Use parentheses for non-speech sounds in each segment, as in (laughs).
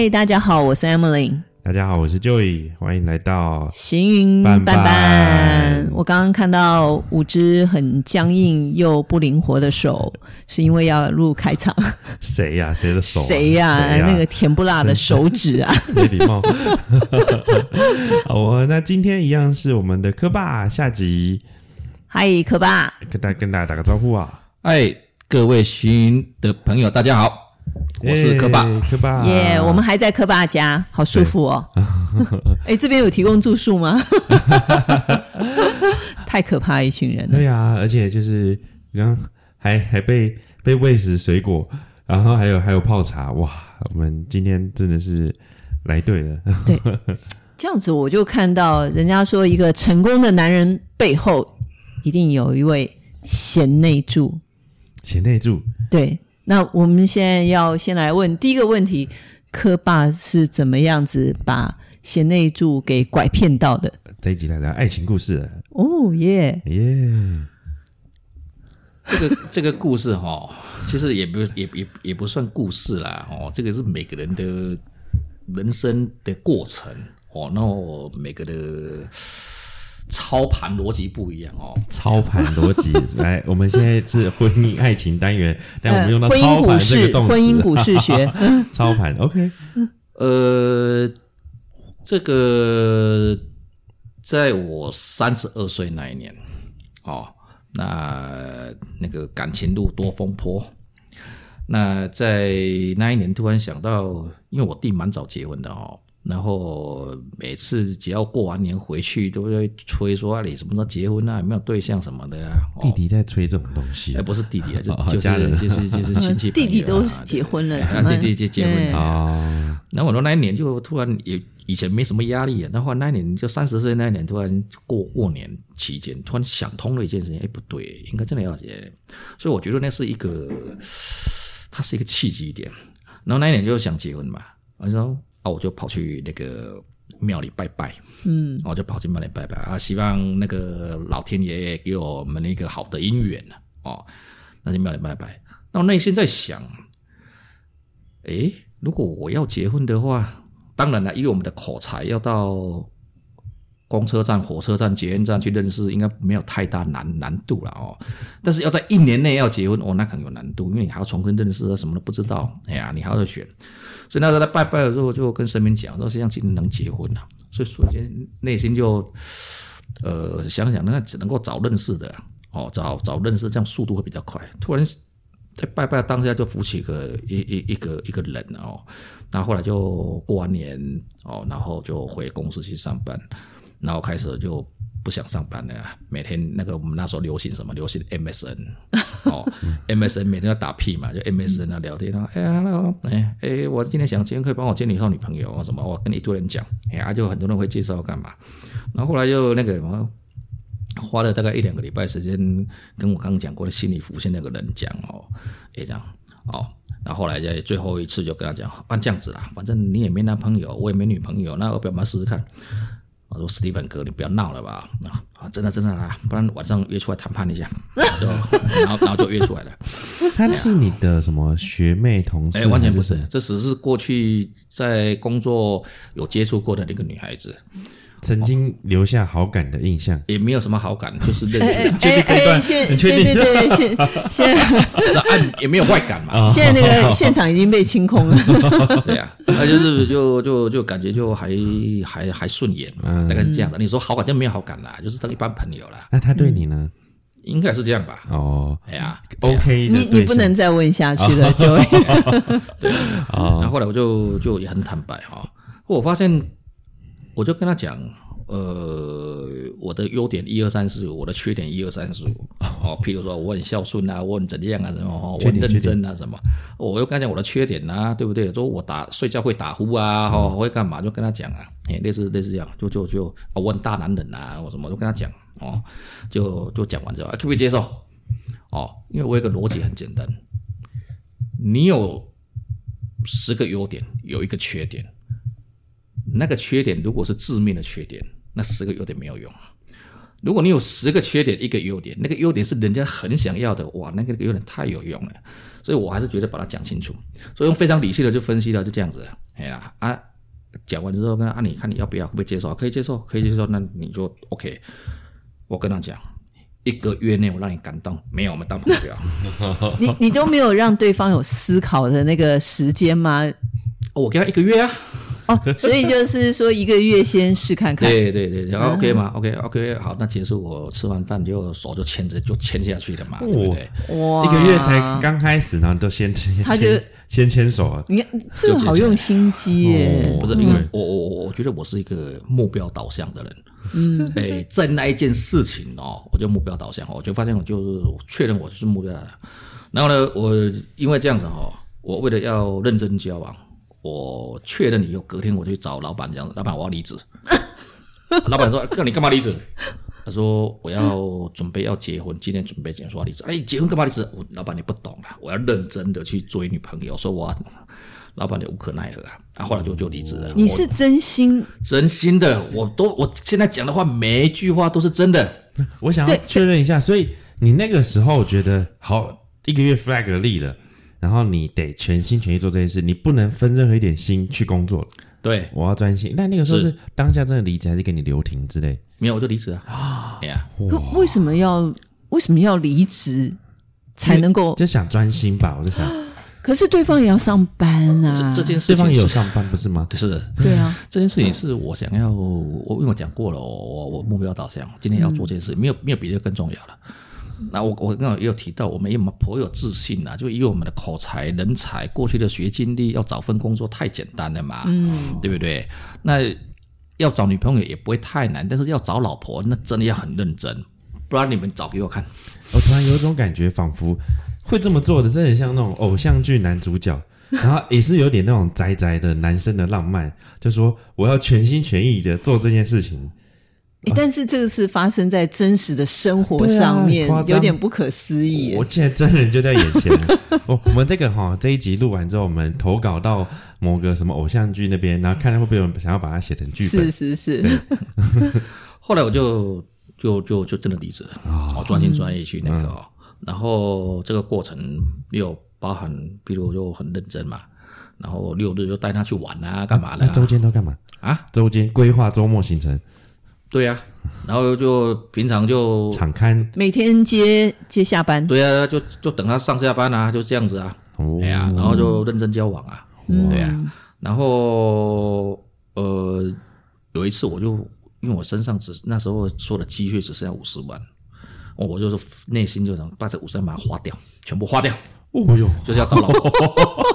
嗨，大家好，我是 Emily。大家好，我是 Joey，欢迎来到行云斑斑。我刚刚看到五只很僵硬又不灵活的手，是因为要录开场。谁呀、啊？谁的手、啊？谁呀、啊？那个甜不辣的手指啊！(laughs) 没礼貌。(laughs) 好，那今天一样是我们的科霸下集。嗨，科霸，跟大跟大家打个招呼啊！嗨，各位行云的朋友，大家好。我是科爸，科爸耶！我们还在科爸家，好舒服哦。哎，这边有提供住宿吗？(laughs) 太可怕，一群人。对呀，而且就是刚还还被被喂食水果，然后还有还有泡茶，哇！我们今天真的是来对了。对，这样子我就看到人家说，一个成功的男人背后一定有一位贤内助。贤内助，对。那我们现在要先来问第一个问题：柯爸是怎么样子把贤内助给拐骗到的？这一集来聊爱情故事哦耶耶！这个这个故事哈、哦，其实也不也也也不算故事啦哦，这个是每个人的人生的过程哦，然后每个的。操盘逻辑不一样哦，操盘逻辑 (laughs) 来，我们现在是婚姻爱情单元，但我们用到操盘这个动词，婚姻股市学。(laughs) 操盘，OK，呃，这个在我三十二岁那一年，哦，那那个感情路多风波，那在那一年突然想到，因为我弟蛮早结婚的哦。然后每次只要过完年回去，都会催说啊，你什么时候结婚啊？有没有对象什么的啊？弟弟在催这种东西，哎，不是弟弟啊，就就是就是就是亲戚，(laughs) 弟弟都结婚了，弟弟就结婚啊。然后我说那一年就突然也以前没什么压力啊，然后那一年就三十岁那一年，突然过过年期间，突然想通了一件事情，哎，不对，应该真的要结。所以我觉得那是一个，它是一个契机点。然后那一年就想结婚嘛，我说。啊，我就跑去那个庙里拜拜，嗯，我就跑去庙里拜拜啊，希望那个老天爷给我们一个好的姻缘哦。那就庙里拜拜。那我内心在想，诶，如果我要结婚的话，当然了，因为我们的口才要到公车站、火车站、捷运站去认识，应该没有太大难难度了哦。但是要在一年内要结婚，哦，那可能有难度，因为你还要重新认识啊，什么都不知道。哎呀，你还要选。所以那时候在拜拜的时候，就跟神明讲说，希望今年能结婚了。所以首先内心就，呃，想想那只能够找认识的哦，找找认识，这样速度会比较快。突然在拜拜当下就浮起一个一一一个一个人哦，然后来就过完年哦，然后就回公司去上班，然后开始就。不想上班了，每天那个我们那时候流行什么？流行 MSN 哦，(laughs) MSN 每天要打屁嘛，就 MSN 啊聊天啊，哎呀，那个哎哎，我今天想今天可以帮我介绍女朋友啊什么？我跟你一堆人讲，哎呀，就很多人会介绍干嘛？然后后来就那个什么，花了大概一两个礼拜时间，跟我刚刚讲过的心里浮现那个人讲哦，也这样哦，然后后来在最后一次就跟他讲，按这样子啦，反正你也没男朋友，我也没女朋友，那我表妈试试看。我说：“史蒂芬哥，你不要闹了吧？啊，真的真的啦，不然晚上约出来谈判一下，(laughs) 然后然后，然后就约出来了。她是你的什么学妹同事？哎，完全不是，这只是过去在工作有接触过的那个女孩子。”曾经留下好感的印象，也没有什么好感，就是认识。哎哎，(laughs) 现对对对，现 (laughs) 现那按也没有坏感嘛。现在那个 (laughs) 现场已经被清空了。对呀，那就是就就就感觉就还还还顺眼嘛，大概是这样的。你说好感就没有好感啦，就是当一般朋友啦。那他对你呢？应该是这样吧。哦，哎呀，OK，你你不能再问下去了，就。对啊，然后后来我就就也很坦白哈，我发现。我就跟他讲，呃，我的优点一二三四五，我的缺点一二三四五。(laughs) 哦，譬如说我很孝顺啊，我很怎样啊，什么，我很认真啊，什么。我又跟他讲我的缺点啊，对不对？说我打睡觉会打呼啊，哈，会干嘛？就跟他讲啊，诶，类似类似这样，就就就，我很大男人啊，我什么，都跟他讲，哦，就就讲完之后，可不可以接受？哦，因为我有个逻辑很简单，你有十个优点，有一个缺点。那个缺点如果是致命的缺点，那十个优点没有用。如果你有十个缺点，一个优点，那个优点是人家很想要的，哇，那个优点太有用了。所以我还是觉得把它讲清楚。所以用非常理性的就分析了，就这样子。哎呀啊，讲完之后跟他啊，你看你要不要，会不会接受？可以接受，可以接受，那你就 OK。我跟他讲，一个月内我让你感动，没有我们当朋友。(laughs) 你你都没有让对方有思考的那个时间吗？我给他一个月啊。哦，所以就是说一个月先试看看，对对对，然后 OK 吗？OK OK，好，那结束我吃完饭就手就牵着就牵下去了嘛，对不对？哇，一个月才刚开始呢，都先牵，他就先牵手啊！你看这个好用心机耶，不是因为我我我我觉得我是一个目标导向的人，嗯，哎，在那一件事情哦，我就目标导向，我就发现我就是确认我就是目标，然后呢，我因为这样子哈，我为了要认真交往。我确认以后，隔天我就去找老板，这样子，老板我要离职。(laughs) 老板说：“哥，你干嘛离职？”他说：“我要准备要结婚，今天准备结束要离职。”哎，结婚干嘛离职？我老板你不懂啊，我要认真的去追女朋友。说我老板你无可奈何啊，啊，后来就就离职了。你是真心真心的，我都我现在讲的话，每一句话都是真的。我想要确认一下，所以你那个时候觉得好，一个月 flag 立了。然后你得全心全意做这件事，你不能分任何一点心去工作。对，我要专心。那那个时候是当下真的离职，还是给你留停之类？没有，我就离职了啊。哎呀，为什么要为什么要离职才能够？就想专心吧，我就想。(gasps) 可是对方也要上班啊，这件事对方也有上班不是吗？是的，对啊，这件事情是我想要，我因为我讲过了，我我目标导向，今天要做这件事，没有没有别的更重要了。那我我刚刚也有提到，我们也颇有自信呐，就以我们的口才、人才、过去的学经历，要找份工作太简单了嘛，嗯，对不对？那要找女朋友也不会太难，但是要找老婆，那真的要很认真，不然你们找给我看。我突然有一种感觉，仿佛会这么做的，真的很像那种偶像剧男主角，(laughs) 然后也是有点那种宅宅的男生的浪漫，就说我要全心全意的做这件事情。但是这个是发生在真实的生活上面，啊、有点不可思议。我现在真人就在眼前。我 (laughs) 我们这个哈这一集录完之后，我们投稿到某个什么偶像剧那边，然后看看会不会有人想要把它写成剧本。是是是。对 (laughs) 后来我就就就就真的离职了，我专心专意去那个。然后这个过程又包含，比如就很认真嘛。然后六日就带他去玩啊，干嘛的、啊？周间都干嘛啊？周间规划周末行程。对呀、啊，然后就平常就敞开，每天接接下班。对呀、啊，就就等他上下班啊，就这样子啊。哦，哎呀，然后就认真交往啊。嗯、对呀、啊，然后呃，有一次我就因为我身上只那时候说的积蓄只剩下五十万，我就是内心就想把这五十万把它花掉，全部花掉。哦哟，就是要找老婆。(laughs)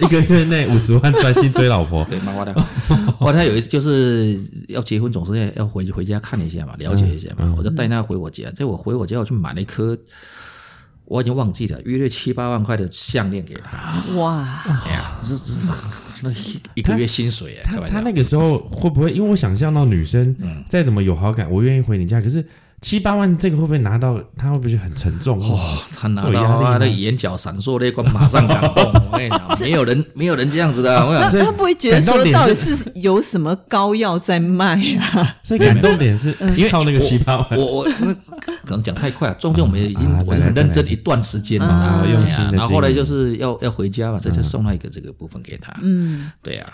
一个月内五十万专心追老婆，(laughs) 对，蛮花的。(laughs) 后他有一次就是要结婚，总是要要回回家看一下嘛，了解一下嘛。嗯、我就带他回我家，结果回我家我去买了一颗，我已经忘记了，约略七八万块的项链给他。哇，哎呀，这这是那一个月薪水啊！他他，他那个时候会不会？因为我想象到女生再怎么有好感，我愿意回你家，可是。七八万，这个会不会拿到？他会不会很沉重？哦，他拿到他的眼角闪烁泪光，马上感动。我跟你讲，(laughs) 没有人，没有人这样子的。我想，他不会觉得说，到底是有什么膏药在卖啊？所以感动点是因 (laughs) 为靠那个七八万。我我可能讲太快了，中间我们已经我很认真一段时间了，用心。然后后来就是要要回家嘛，这就送了一个这个部分给他。嗯，对呀。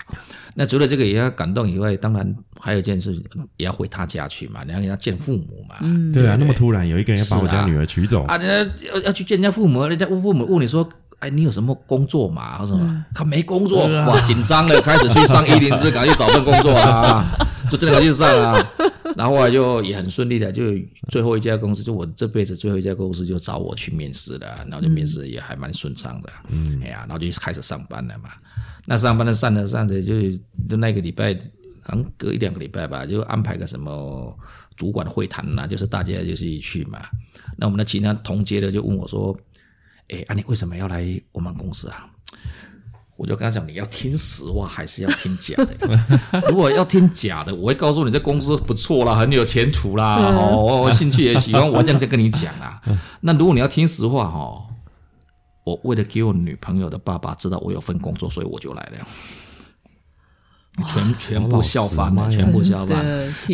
那除了这个也要感动以外，当然还有一件事情，也要回他家去嘛，你要给他见父母嘛。嗯，对啊，那么突然有一个人要把我家女儿娶走啊，人家要要去见人家父母，人家问父母问你说，哎，你有什么工作嘛？或什么？他没工作，哇，紧张了，开始去上一零四，赶紧找份工作啊，(laughs) 就真的去上啊。然后后来就也很顺利的，就最后一家公司，就我这辈子最后一家公司就找我去面试了，然后就面试也还蛮顺畅的，嗯，哎呀，然后就开始上班了嘛。那上班的上着上着，就就那个礼拜，好像隔一两个礼拜吧，就安排个什么主管会谈呐，就是大家就是一去嘛。那我们的其他同街的就问我说：“哎，啊你为什么要来我们公司啊？”我就跟他讲：“你要听实话还是要听假的？(laughs) 如果要听假的，我会告诉你这公司不错啦，很有前途啦，哦，我兴趣也喜欢，我这样就跟你讲啊。那如果你要听实话，哈。”我为了给我女朋友的爸爸知道我有份工作，所以我就来了。全全部笑翻了，全部笑翻。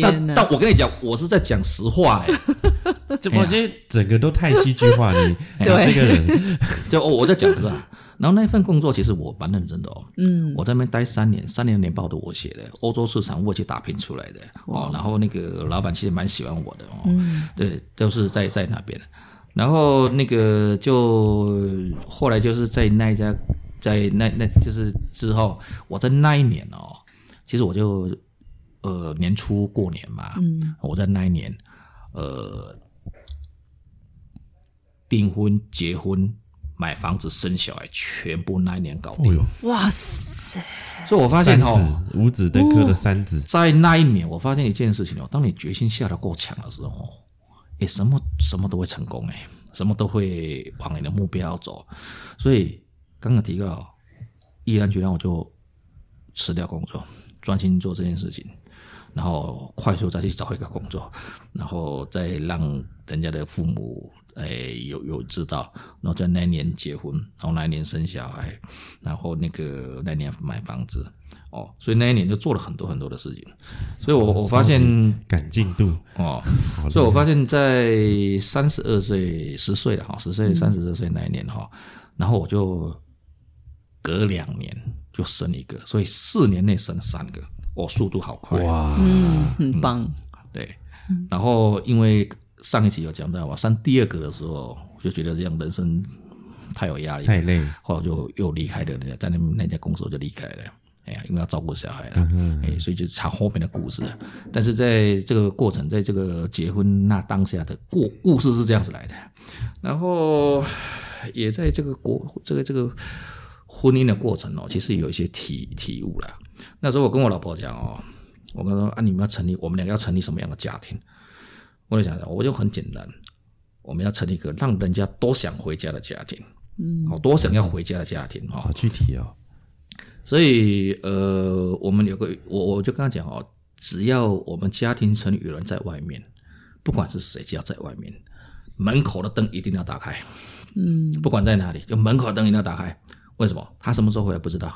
但但我跟你讲，我是在讲实话 (laughs) 哎，这我觉得整个都太戏剧化，你 (laughs) 这个人。(laughs) 就我在讲实话。然后那份工作其实我蛮认真的哦，嗯，我在那边待三年，三年年报都我写的，欧洲市场我去打拼出来的。哦。然后那个老板其实蛮喜欢我的哦，嗯，对，都是在在那边。然后那个就后来就是在那一家，在那那就是之后，我在那一年哦，其实我就呃年初过年嘛，嗯，我在那一年呃订婚结婚。买房子、生小孩，全部那一年搞定。哇塞！所以我发现哦，五子登科的三子，在那一年，我发现一件事情哦，当你决心下得够强的时候，哎，什么什么都会成功诶，什么都会往你的目标走。所以刚刚提到，毅然决然我就辞掉工作，专心做这件事情，然后快速再去找一个工作，然后再让人家的父母。哎，有有知道，然后在那年结婚，然后那年生小孩，然后那个那年买房子，哦，所以那一年就做了很多很多的事情，所以我我发现赶进度哦，所以我发现在三十二岁十岁了哈，十岁三十二岁那一年哈，然后我就隔两年就生一个，所以四年内生三个，哦，速度好快哇，嗯，很棒，嗯，对，然后因为。上一期有讲到，我生第二个的时候，我就觉得这样人生太有压力，太累，后来就又离开了，在那那家公司我就离开了。哎呀，因为要照顾小孩了，嗯、哎，所以就查后面的故事。但是在这个过程，在这个结婚那当下的故故事是这样子来的，然后也在这个国这个这个婚姻的过程哦，其实有一些体体悟了。那时候我跟我老婆讲哦，我跟她说啊，你们要成立，我们两个要成立什么样的家庭？我就想想，我就很简单，我们要成立一个让人家都想回家的家庭，嗯，好，多想要回家的家庭，哦，好具体哦。所以，呃，我们有个，我我就跟他讲哦，只要我们家庭成员有人在外面，不管是谁，只要在外面，门口的灯一定要打开，嗯，不管在哪里，就门口的灯一定要打开。为什么？他什么时候回来不知道，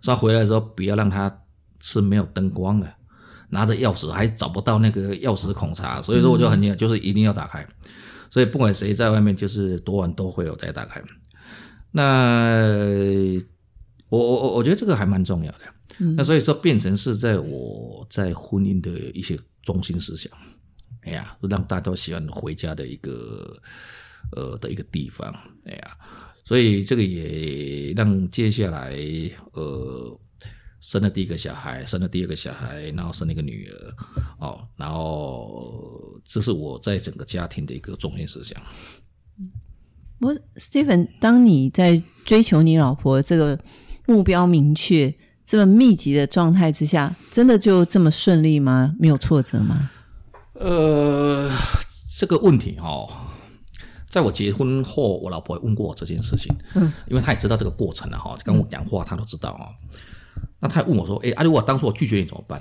所以他回来的时候不要让他是没有灯光的。拿着钥匙还找不到那个钥匙孔插，所以说我就很厉害，就是一定要打开。所以不管谁在外面，就是多晚都会有再打开。那我我我我觉得这个还蛮重要的。那所以说变成是在我在婚姻的一些中心思想，哎呀，让大家都喜欢回家的一个呃的一个地方，哎呀，所以这个也让接下来呃。生了第一个小孩，生了第二个小孩，然后生了一个女儿，哦，然后这是我在整个家庭的一个中心思想。我 Stephen，当你在追求你老婆这个目标明确、这么密集的状态之下，真的就这么顺利吗？没有挫折吗？呃，这个问题哈、哦，在我结婚后，我老婆也问过我这件事情，嗯，因为她也知道这个过程了哈，跟我讲话，她都知道啊。那他还问我说：“哎，如果当初我拒绝你怎么办？”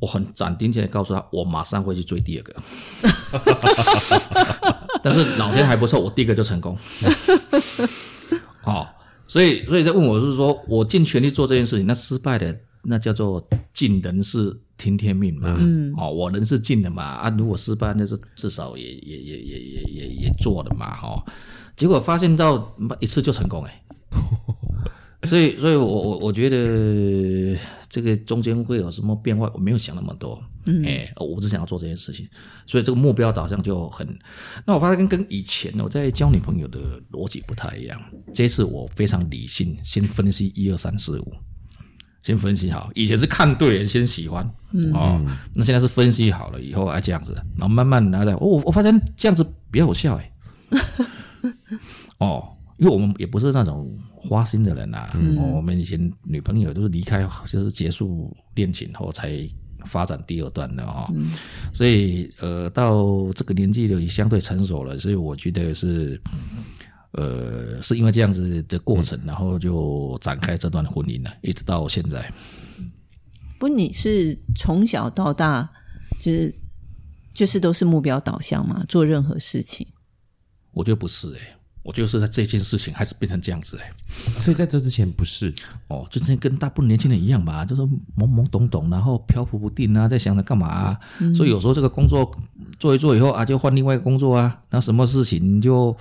我很斩钉截铁告诉他：“我马上会去追第二个。(laughs) ” (laughs) 但是老天还不错，我第一个就成功。(laughs) 哦，所以所以在问我是说我尽全力做这件事情，那失败的那叫做尽人事听天命嘛。嗯，哦，我人是尽的嘛。啊，如果失败，那就至少也也也也也也也做了嘛。哈、哦，结果发现到一次就成功哎。(laughs) 所以，所以我我我觉得这个中间会有什么变化，我没有想那么多。嗯，哎，我只想要做这件事情，所以这个目标导向就很。那我发现跟跟以前我在交女朋友的逻辑不太一样。这次我非常理性，先分析一二三四五，先分析好。以前是看对人先喜欢，嗯、哦，那现在是分析好了以后哎这样子，然后慢慢来来。我我发现这样子比较有效哎。(laughs) 哦。因为我们也不是那种花心的人呐、啊，嗯、我们以前女朋友都是离开，就是结束恋情后才发展第二段的啊，嗯、所以呃，到这个年纪就也相对成熟了，所以我觉得是呃，是因为这样子的过程，然后就展开这段婚姻了，一直到现在。不，你是从小到大就是就是都是目标导向嘛？做任何事情，我觉得不是诶、欸我就是在这件事情还是变成这样子哎，所以在这之前不是。哦，就之前跟大部分年轻人一样吧，就是懵懵懂懂，然后漂浮不定啊，在想着干嘛啊，嗯、所以有时候这个工作做一做以后啊，就换另外一个工作啊，那什么事情就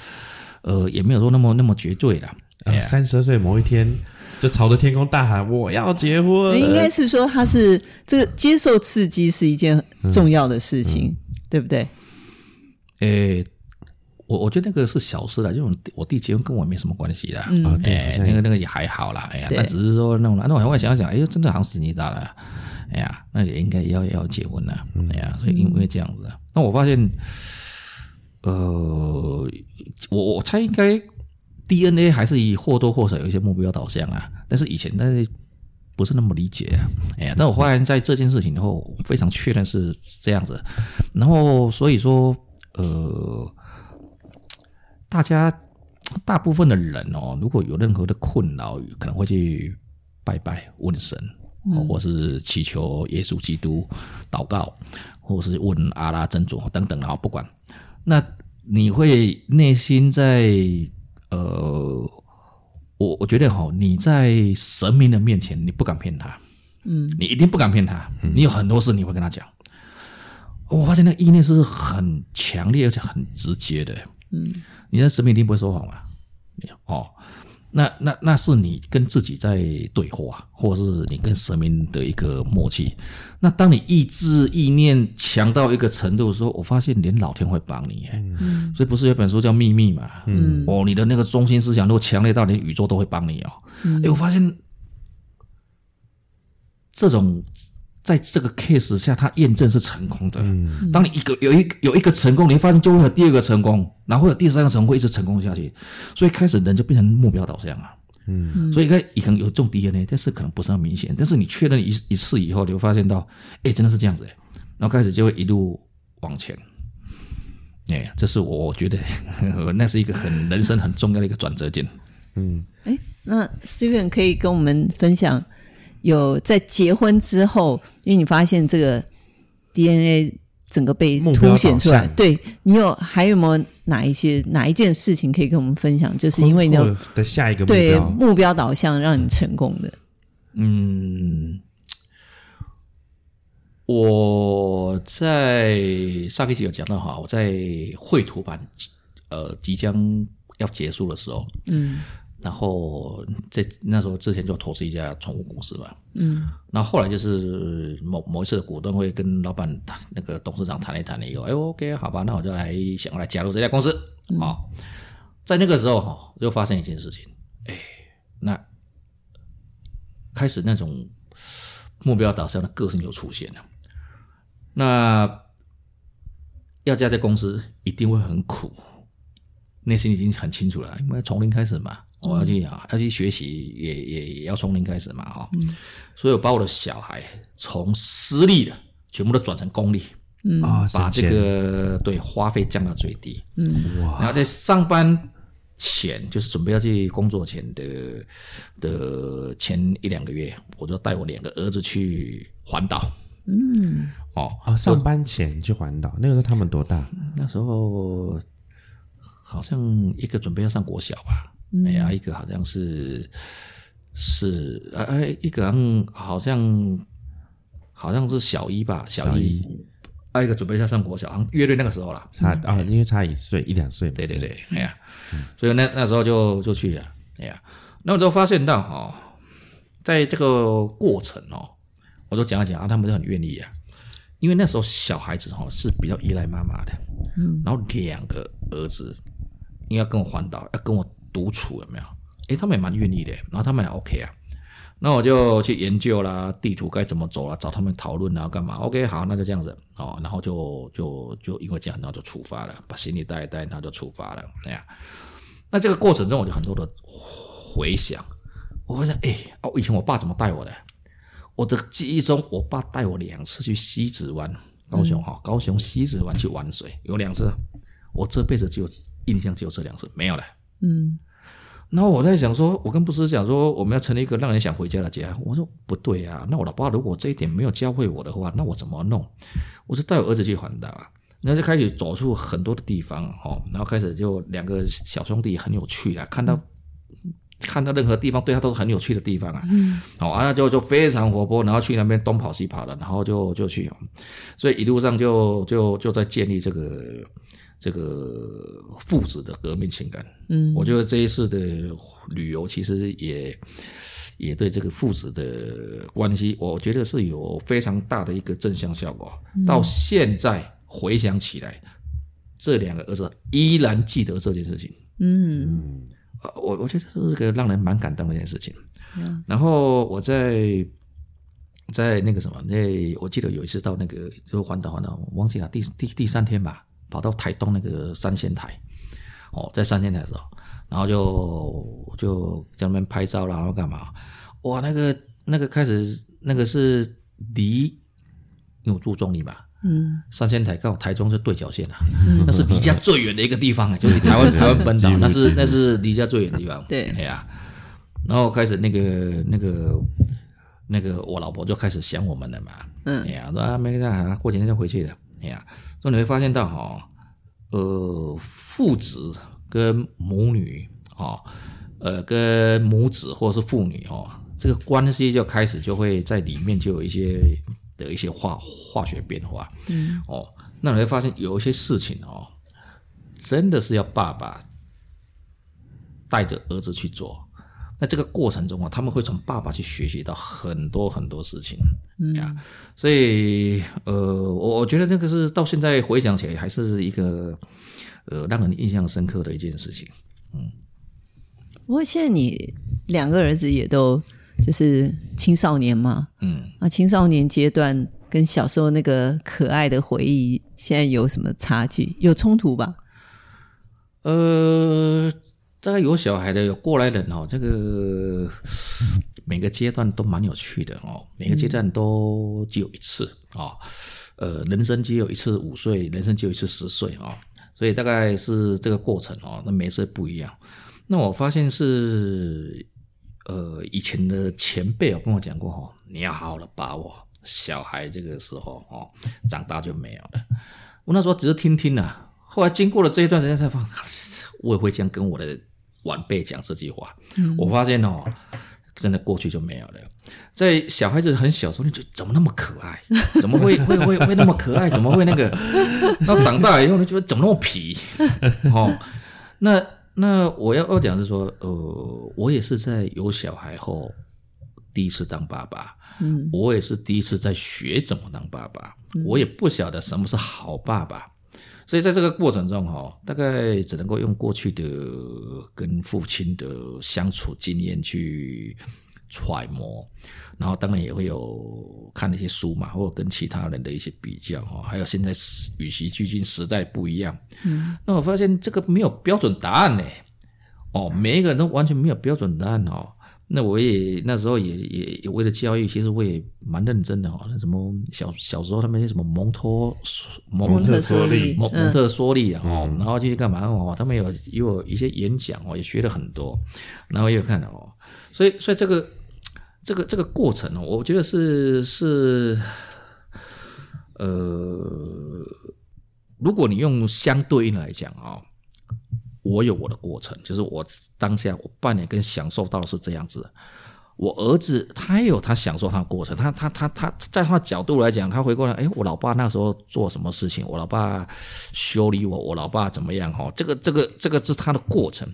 呃也没有说那么那么绝对了。三十二岁某一天就朝着天空大喊我要结婚，应该是说他是这个接受刺激是一件很重要的事情，嗯嗯、对不对？诶。我我觉得那个是小事了，因为我弟结婚跟我没什么关系啦。嗯，哎，那个那个也还好啦。哎呀，但只是说那种，那我后来想想，哎呦，真的好像时机到了。哎呀，那也应该要要结婚了。哎呀，所以因为这样子，那我发现，呃，我我猜应该 DNA 还是以或多或少有一些目标导向啊。但是以前但是不是那么理解啊。哎呀，但我发现在这件事情以后，非常确认是这样子。然后所以说，呃。大家大部分的人哦，如果有任何的困扰，可能会去拜拜问神，或是祈求耶稣基督祷告，或是问阿拉真主等等，然后不管，那你会内心在呃，我我觉得哈，你在神明的面前，你不敢骗他，嗯，你一定不敢骗他，你有很多事你会跟他讲。我发现那个意念是很强烈而且很直接的，嗯。你在神明一定不会说谎吧？哦，那那那是你跟自己在对话，或者是你跟神明的一个默契。那当你意志意念强到一个程度的时候，我发现连老天会帮你。嗯，所以不是有本书叫《秘密》嘛？嗯，哦，你的那个中心思想如果强烈到连宇宙都会帮你哦。嗯，哎，我发现这种。在这个 case 下，它验证是成功的。嗯，当你一个有一有一个成功，你会发现就会有第二个成功，然后会有第三个成功，会一直成功下去。所以开始人就变成目标导向了。嗯，所以可可能有这种 DNA，但是可能不是很明显。但是你确认一一次以后，你会发现到，哎，真的是这样子。然后开始就会一路往前。哎，这是我觉得 (laughs) 那是一个很人生很重要的一个转折点。嗯，哎，那 Steven 可以跟我们分享。有在结婚之后，因为你发现这个 DNA 整个被凸显出来，对你有还有没有哪一些哪一件事情可以跟我们分享？就是因为你的下一个目标对目标导向让你成功的。嗯，我在上一集有讲到哈，我在绘图版呃即将要结束的时候，嗯。然后在那时候之前就投资一家宠物公司嘛，嗯，那后后来就是某某一次的股东会跟老板谈，那个董事长谈了一谈了以后，哎，OK，好吧，那我就来想要来加入这家公司，好，嗯，在那个时候哈，又发生一件事情，哎，那开始那种目标导向的个性就出现了，那要加这公司一定会很苦，内心已经很清楚了，因为从零开始嘛。我要去啊，要去学习，也也也要从零开始嘛，哈、嗯。所以我把我的小孩从私立的全部都转成公立，嗯，把这个对花费降到最低，嗯，哇。然后在上班前，就是准备要去工作前的的前一两个月，我就带我两个儿子去环岛，嗯，哦啊，上班前去环岛，那个时候他们多大？那时候好像一个准备要上国小吧。哎呀，一个好像是是哎，一个好像好像是小一吧，小一，还有一个准备要上国小，好像乐队那个时候了，差啊，因为差一岁一两岁，对对对，哎呀，所以那那时候就就去了，哎呀，那我就发现到哈，在这个过程哦，我就讲一讲啊，他们都很愿意啊，因为那时候小孩子哈是比较依赖妈妈的，嗯，然后两个儿子应该跟我环岛，要跟我。独处有没有？诶，他们也蛮愿意的，然后他们也 OK 啊。那我就去研究啦，地图该怎么走啦，找他们讨论啊，干嘛？OK，好，那就这样子哦。然后就就就因为这样，然后就出发了，把行李带一带，然后就出发了。哎呀，那这个过程中，我就很多的回想，我发现，哎，哦，以前我爸怎么带我的？我的记忆中，我爸带我两次去西子湾，高雄哈，高雄西子湾去玩水，有两次。我这辈子就印象只有这两次，没有了。嗯。然后我在想说，我跟布斯讲说，我们要成立一个让人想回家的家。我说不对啊，那我老爸如果这一点没有教会我的话，那我怎么弄？我就带我儿子去环岛啊。然后就开始走出很多的地方哦，然后开始就两个小兄弟很有趣啊，看到、嗯、看到任何地方对他都是很有趣的地方啊，嗯，好啊，那就就非常活泼，然后去那边东跑西跑的，然后就就去，所以一路上就就就在建立这个这个父子的革命情感，嗯，我觉得这一次的旅游其实也也对这个父子的关系，我觉得是有非常大的一个正向效果，嗯、到现在。回想起来，这两个儿子依然记得这件事情。嗯，我我觉得这是个让人蛮感动的一件事情。嗯，然后我在在那个什么，那我记得有一次到那个就环岛环岛，我忘记了第第第三天吧，跑到台东那个三仙台。哦，在三仙台的时候，然后就就在那边拍照啦，然后干嘛？哇，那个那个开始那个是离因为我住中坜嘛。嗯，三仙台刚好台中是对角线啊，嗯、那是离家最远的一个地方啊，(laughs) 就是台湾台湾本岛，(laughs) 那是那是离家最远的地方。对，哎呀，然后开始那个那个那个我老婆就开始想我们了嘛。嗯，哎呀，说啊没干啥，过几天就回去了。哎呀，所以你会发现到哈，呃，父子跟母女啊，呃，跟母子或者是父女哦，这个关系就开始就会在里面就有一些。的一些化化学变化，嗯，哦，那你会发现有一些事情哦，真的是要爸爸带着儿子去做。那这个过程中啊，他们会从爸爸去学习到很多很多事情，嗯呀，所以呃，我我觉得这个是到现在回想起来还是一个呃让人印象深刻的一件事情，嗯。不过现在你两个儿子也都。就是青少年嘛，嗯，啊，青少年阶段跟小时候那个可爱的回忆，现在有什么差距？有冲突吧？呃，大概有小孩的，有过来人哦。这个每个阶段都蛮有趣的哦，每个阶段都只有一次啊，呃，人生只有一次五岁，人生只有一次十岁啊，所以大概是这个过程哦，那每次不一样。那我发现是。呃，以前的前辈有跟我讲过哦，你要好好的把握小孩这个时候哦，长大就没有了。我那时候只是听听啊，后来经过了这一段时间才发现，我也会这样跟我的晚辈讲这句话。嗯、我发现哦，真的过去就没有了。在小孩子很小时候，你就怎么那么可爱？(laughs) 怎么会会会会那么可爱？怎么会那个？那长大以后，你觉得怎么那么皮？(laughs) 哦，那。那我要要讲是说，呃，我也是在有小孩后第一次当爸爸，嗯，我也是第一次在学怎么当爸爸，嗯，我也不晓得什么是好爸爸，所以在这个过程中哈，大概只能够用过去的跟父亲的相处经验去揣摩。然后当然也会有看那些书嘛，或者跟其他人的一些比较哈，还有现在与时俱进时代不一样，嗯，那我发现这个没有标准答案呢，哦，每一个人都完全没有标准答案哦。那我也那时候也也也为了教育，其实我也蛮认真的哦。那什么小小时候他们那些什么蒙托蒙特梭利蒙蒙特梭利啊，哦，然后就去干嘛哦？他们有有一些演讲哦，也学了很多，然后也有看了哦，所以所以这个。这个这个过程哦，我觉得是是，呃，如果你用相对应来讲啊，我有我的过程，就是我当下我扮演跟享受到的是这样子。我儿子他也有他享受他的过程，他他他他在他的角度来讲，他回过来，哎，我老爸那时候做什么事情？我老爸修理我，我老爸怎么样？哈，这个这个这个是他的过程。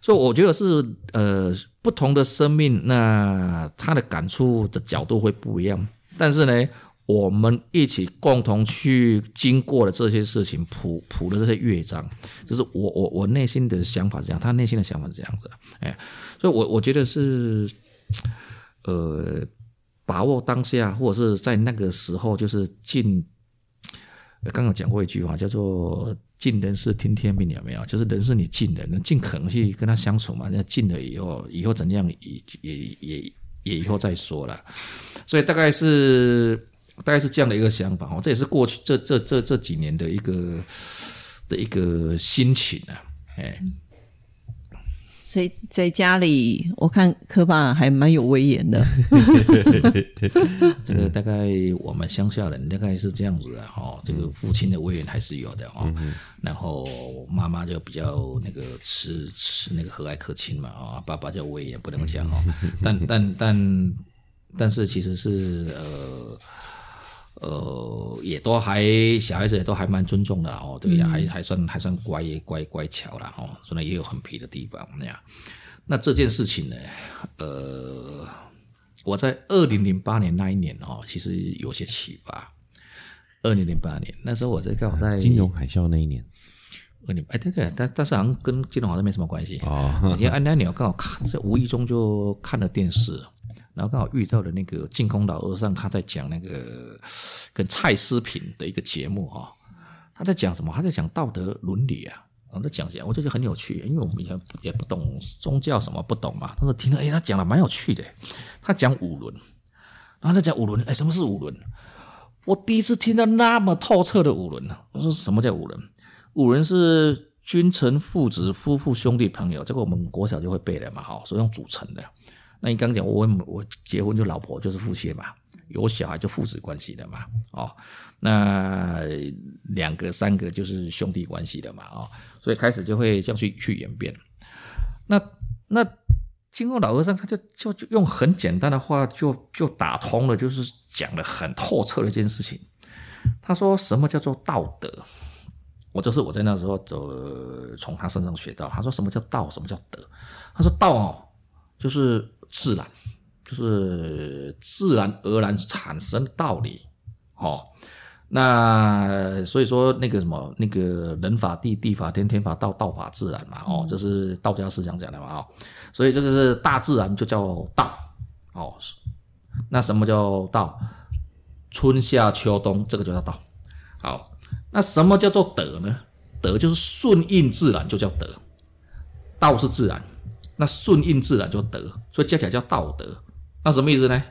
所以我觉得是呃不同的生命，那他的感触的角度会不一样。但是呢，我们一起共同去经过了这些事情，谱谱的这些乐章，就是我我我内心的想法是这样，他内心的想法是这样子。哎，所以我我觉得是呃把握当下，或者是在那个时候，就是尽刚刚讲过一句话，叫做。尽人事听天命，有没有？就是人是你尽的，能尽可能去跟他相处嘛。那尽了以后，以后怎样也也也也以后再说了。所以大概是大概是这样的一个想法哦。这也是过去这这这这几年的一个的一个心情啊。哎，所以在家里，我看科爸还蛮有威严的。(laughs) 这个大概我们乡下人大概是这样子的哦，这个父亲的威严还是有的哦。然后妈妈就比较那个吃吃那个和蔼可亲嘛啊，爸爸就威严不能讲哦。(laughs) 但但但但是其实是呃。呃，也都还小孩子也都还蛮尊重的哦，对呀，还还算还算乖乖乖巧了哦，虽然也有很皮的地方那样。那这件事情呢，呃，我在二零零八年那一年哦，其实有些启发。二零零八年那时候我在刚好在金融海啸那一年，二零哎对对，但但是好像跟金融好像没什么关系哦，因为那年我刚好看，在无意中就看了电视。然后刚好遇到了那个净空老和尚，他在讲那个跟蔡思品的一个节目啊，他在讲什么？他在讲道德伦理啊，然后在讲讲，我觉得很有趣，因为我们以前也不懂宗教什么，不懂嘛。他说听了，哎，他讲的蛮有趣的。他讲五伦，然后再讲五伦，哎，什么是五伦？我第一次听到那么透彻的五伦呢。我说什么叫五伦？五伦是君臣、父子、夫妇、兄弟、朋友，这个我们国小就会背的嘛，哈，所以用组成的。那你刚讲我我结婚就老婆就是夫妻嘛，有小孩就父子关系的嘛，哦，那两个三个就是兄弟关系的嘛，哦，所以开始就会这样去去演变。那那经过老和尚他就就就用很简单的话就就打通了，就是讲得很透彻的一件事情。他说什么叫做道德？我就是我在那时候走从他身上学到。他说什么叫道？什么叫德？他说道哦，就是。自然就是自然而然产生道理，哦，那所以说那个什么那个人法地，地法天，天法道，道法自然嘛，哦，这是道家思想讲的嘛，哦，所以这个是大自然就叫道，哦，那什么叫道？春夏秋冬这个就叫道，好，那什么叫做德呢？德就是顺应自然就叫德，道是自然。那顺应自然就德，所以加起来叫道德。那什么意思呢？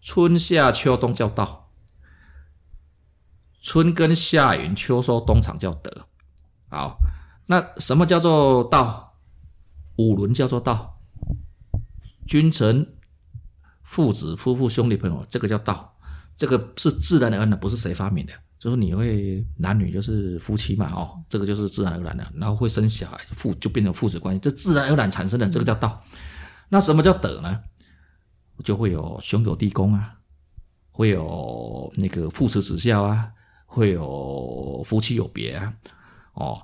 春夏秋冬叫道，春耕夏耘秋收冬藏叫德。好，那什么叫做道？五伦叫做道，君臣、父子、夫妇、兄弟、朋友，这个叫道。这个是自然而然的，不是谁发明的。就是你会男女就是夫妻嘛，哦，这个就是自然而然的，然后会生小孩，父就变成父子关系，这自然而然产生的，这个叫道。那什么叫德呢？就会有兄友弟恭啊，会有那个父慈子孝啊，会有夫妻有别啊，哦，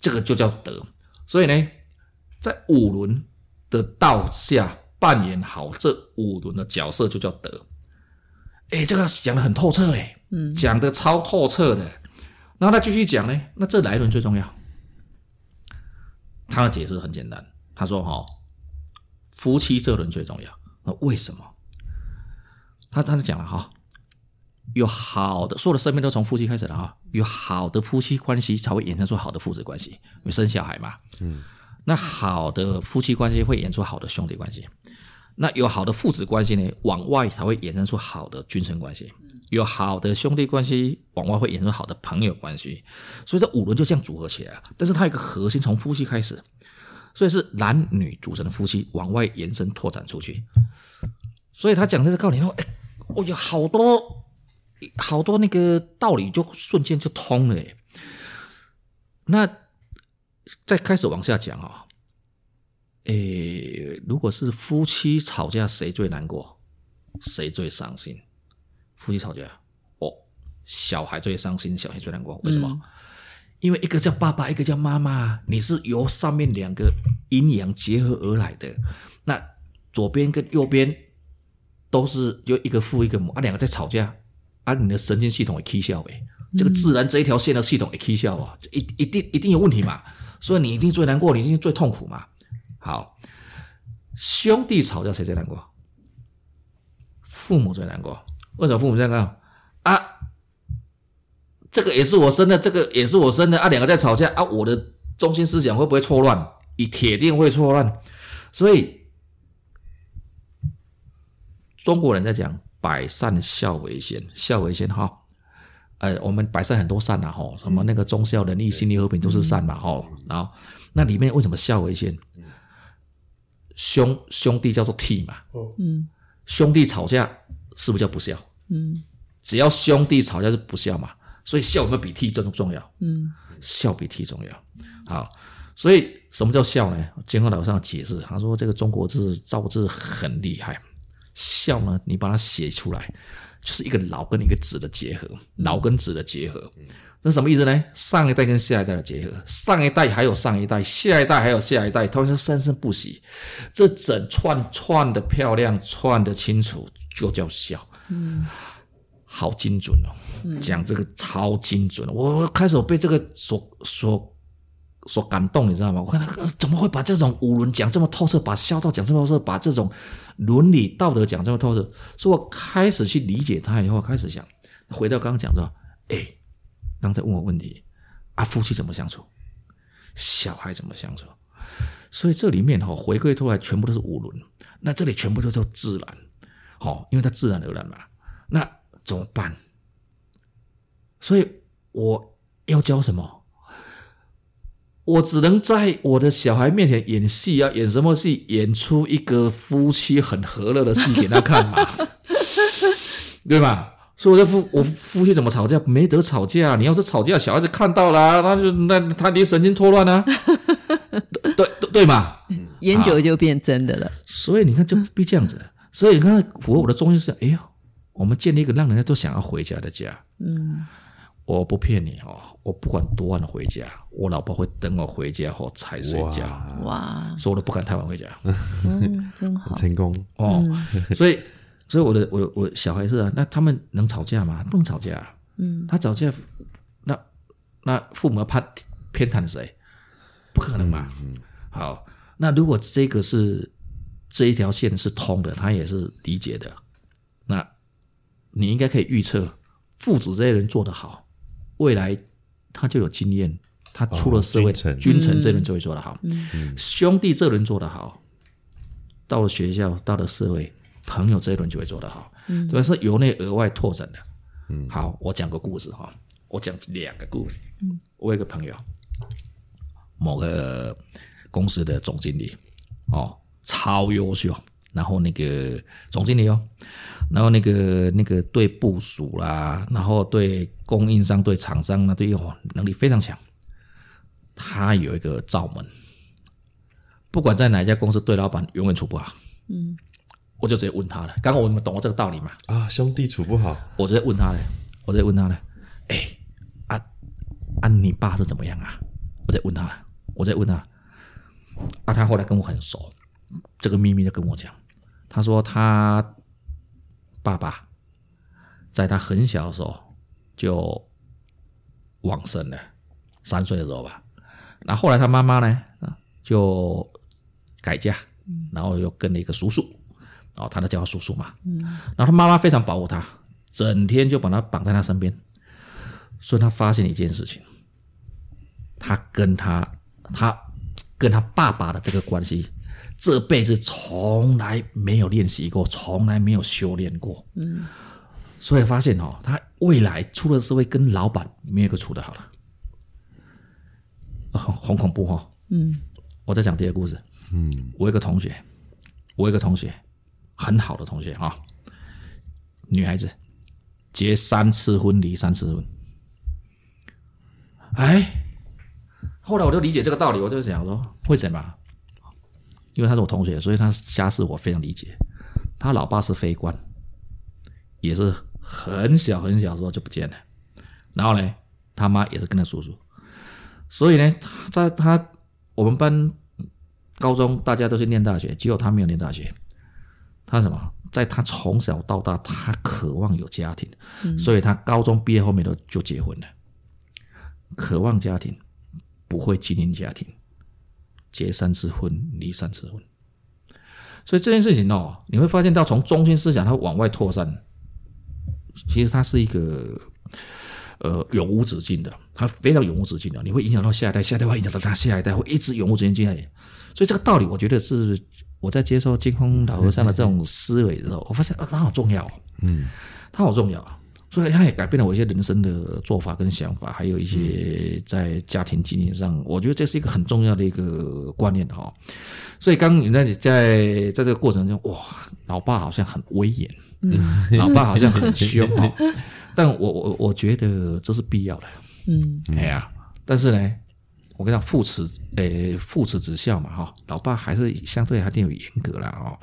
这个就叫德。所以呢，在五伦的道下扮演好这五伦的角色，就叫德。哎，这个讲的很透彻哎。嗯，讲的超透彻的，然后他继续讲呢，那这哪一轮最重要？他的解释很简单，他说：“哈，夫妻这轮最重要。那为什么？他他就讲了哈，有好的，所有的生命都从夫妻开始了哈，有好的夫妻关系才会衍生出好的父子关系，因为生小孩嘛。嗯，那好的夫妻关系会衍生出好的兄弟关系，那有好的父子关系呢，往外才会衍生出好的君臣关系。”有好的兄弟关系，往外会衍生好的朋友关系，所以这五轮就这样组合起来了。但是它有一个核心，从夫妻开始，所以是男女组成的夫妻，往外延伸拓展出去。所以他讲这个道理，哎，我有好多好多那个道理，就瞬间就通了。那再开始往下讲啊，诶，如果是夫妻吵架，谁最难过？谁最伤心？夫妻吵架，哦，小孩最伤心，小孩最难过。为什么？嗯、因为一个叫爸爸，一个叫妈妈，你是由上面两个阴阳结合而来的。那左边跟右边都是就一个父一个母啊，两个在吵架啊，你的神经系统会起笑呗。这个自然这一条线的系统会起笑啊，一一定一定有问题嘛。所以你一定最难过，你一定最痛苦嘛。好，兄弟吵架谁最难过？父母最难过。为什么父母这样干啊？这个也是我生的，这个也是我生的啊！两个在吵架啊！我的中心思想会不会错乱？你铁定会错乱。所以中国人在讲“百善孝为先”，孝为先哈。呃，我们百善很多善呐哈，什么那个忠孝仁义、心理和平都是善嘛哈。然后那里面为什么孝为先？兄兄弟叫做替嘛，嗯，兄弟吵架是不是叫不孝？嗯，只要兄弟吵架是不孝嘛，所以孝有没有比悌更重要？嗯，孝比替重要。好，所以什么叫孝呢？建辉老师解释，他说这个中国字造字很厉害，孝呢，你把它写出来，就是一个老跟一个子的结合，老跟子的结合。这什么意思呢？上一代跟下一代的结合，上一代还有上一代，下一代还有下一代，他们是生生不息。这整串串的漂亮，串的清楚，就叫孝。嗯，好精准哦，讲这个超精准。我开始我被这个所所所感动，你知道吗？我看他怎么会把这种五伦讲这么透彻，把孝道讲这么透彻，把这种伦理道德讲这么透彻。所以我开始去理解他以后，开始想回到刚刚讲的，哎。刚才问我问题啊，夫妻怎么相处？小孩怎么相处？所以这里面哈，回归出来全部都是五伦。那这里全部都叫自然，好，因为它自然而然嘛。那怎么办？所以我要教什么？我只能在我的小孩面前演戏啊，演什么戏？演出一个夫妻很和乐的戏给他看嘛，(laughs) 对吧？所以我在夫我夫妻怎么吵架？没得吵架。你要是吵架，小孩子看到了，那就那他得神经错乱啊，(laughs) 对对对嘛，(laughs) 演久就变真的了。所以你看，就必这样子。所以你看，符合我的中心思想。哎呦，我们建立一个让人家都想要回家的家。嗯，我不骗你哦，我不管多晚回家，我老婆会等我回家后才睡觉。哇，所以我都不敢太晚回家。嗯，真好，成功哦。所以。所以我的我的我小孩是啊，那他们能吵架吗？不能吵架。嗯，他吵架，那那父母怕偏偏袒谁？不可能嘛。嗯，好，那如果这个是这一条线是通的，他也是理解的，那你应该可以预测，父子这些人做得好，未来他就有经验，他出了社会，哦、君臣，君臣这轮就会做得好。嗯，兄弟这轮做得好，到了学校，到了社会。朋友这一轮就会做得好，嗯，这是由内而外拓展的。嗯，好，我讲个故事哈，我讲两个故事。嗯，我有个朋友，某个公司的总经理哦，超优秀，然后那个总经理哦，然后那个那个对部署啦，然后对供应商、对厂商那对哦能力非常强。他有一个罩门，不管在哪一家公司，对老板永远处不好。嗯。我就直接问他了。刚刚我们懂了这个道理嘛？啊，兄弟处不好，我直接问他了。我直接问他了。哎，啊啊，你爸是怎么样啊？我在问他了。我再问他。啊，他后来跟我很熟，这个秘密就跟我讲。他说他爸爸在他很小的时候就往生了，三岁的时候吧。那后来他妈妈呢，就改嫁，然后又跟了一个叔叔。哦，他都叫他叔叔嘛，嗯，然后他妈妈非常保护他，整天就把他绑在他身边，所以他发现一件事情，他跟他他跟他爸爸的这个关系，这辈子从来没有练习过，从来没有修炼过，嗯，所以发现哦，他未来出了社会跟老板没有一个处的好的，很很恐怖哈，哦，嗯，我再讲第二个故事，嗯，我有个同学，我有个同学。很好的同学哈，女孩子结三次婚离三次婚，哎，后来我就理解这个道理，我就想说为什么？因为他是我同学，所以他家世我非常理解。他老爸是非官，也是很小很小的时候就不见了。然后呢，他妈也是跟他叔叔，所以呢，在他我们班高中大家都是念大学，只有他没有念大学。他什么？在他从小到大，他渴望有家庭，嗯、所以他高中毕业后面都就结婚了。渴望家庭，不会经营家庭，结三次婚，离三次婚。所以这件事情哦，你会发现到从中心思想，它往外扩散，其实它是一个呃永无止境的，它非常永无止境的。你会影响到下一代，下一代会影响到他下一代，会一直永无止境进来。所以这个道理，我觉得是。我在接受金空老和尚的这种思维的时候，我发现啊，它好重要，嗯，它好重要，所以他也改变了我一些人生的做法跟想法，还有一些在家庭经营上，我觉得这是一个很重要的一个观念哈。所以刚你那里在在这个过程中，哇，老爸好像很威严，嗯，老爸好像很凶哦，(laughs) 但我我我觉得这是必要的，嗯，哎呀，但是呢，我跟你讲父慈，诶，父慈子孝嘛，哈，老爸还是相对还挺有严格了。哦，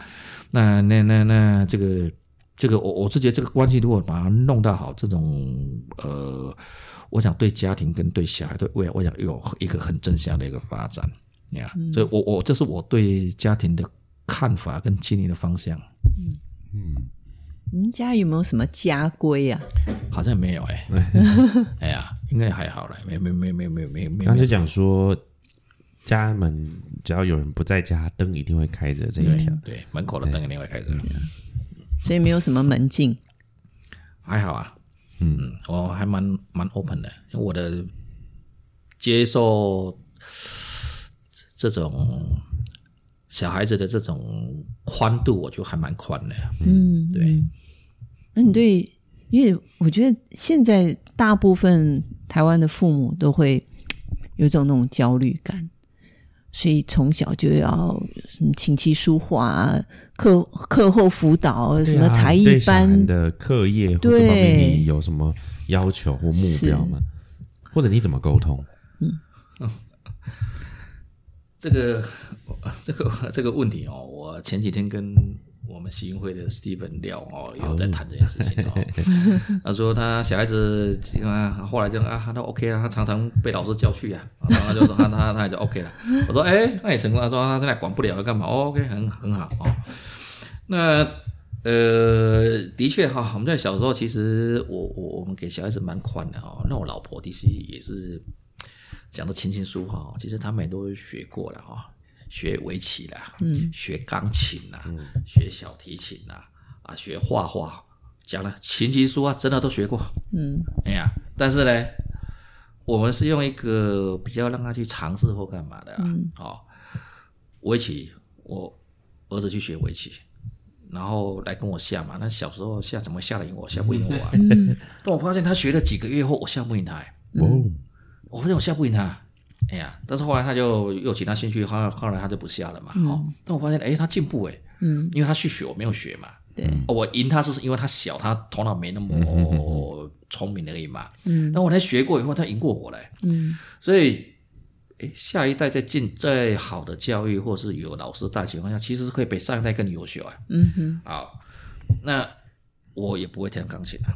那那那那这个这个我我是觉得这个关系如果把它弄到好，这种呃，我想对家庭跟对小孩对未来，我想有一个很正向的一个发展。呀、yeah, 嗯，所以我我这是我对家庭的看法跟经营的方向。嗯嗯，您家有没有什么家规啊？好像没有哎、(laughs) 欸。哎呀，应该还好了，没没没没没没没。刚才讲说，家门只要有人不在家，灯一定会开着这一条。对，门口的灯一定会开着。所以没有什么门禁。还好啊。嗯，我还蛮蛮 open 的，我的接受。这种小孩子的这种宽度，我就还蛮宽的。嗯，对。那你对，因为我觉得现在大部分台湾的父母都会有一种那种焦虑感，所以从小就要什么琴棋书画、课课后辅导、什么才艺班的课业，对，你有什么要求或目标吗？或者你怎么沟通？嗯。(laughs) 这个，这个这个问题哦，我前几天跟我们喜运会的 Steven 聊哦，有在谈这件事情哦。(laughs) 他说他小孩子啊，后来就啊，他都 OK 了，他常常被老师叫去啊，然后他就说他他他也就 OK 了。我说哎，那也成功。他说他现在管不了了，干嘛？OK，很很好哦。那呃，的确哈，我们在小时候其实我我我们给小孩子蛮宽的哦。那我老婆的确也是。讲的琴棋书画，其实他们也都学过了哈，学围棋啦，嗯，学钢琴啦，嗯，学小提琴啦，啊，学画画，讲了琴棋书画真的都学过，嗯，哎呀，但是呢，我们是用一个比较让他去尝试或干嘛的啦，嗯，哦，围棋，我儿子去学围棋，然后来跟我下嘛，那小时候下怎么下得赢我，下不赢我啊，嗯，但我发现他学了几个月后，我下不赢他，哎，哦。我发现我下不赢他，哎呀，但是后来他就又其他兴趣，后后来他就不下了嘛。嗯、哦，但我发现，哎，他进步哎，嗯，因为他去学，我没有学嘛。对，我赢他是因为他小，他头脑没那么 (laughs) 聪明而已嘛。嗯，但我来学过以后，他赢过我嘞。嗯，所以，哎，下一代在进再好的教育，或是有老师带情况下，其实是可以比上一代更优秀啊。嗯哼，好，那我也不会弹钢琴的。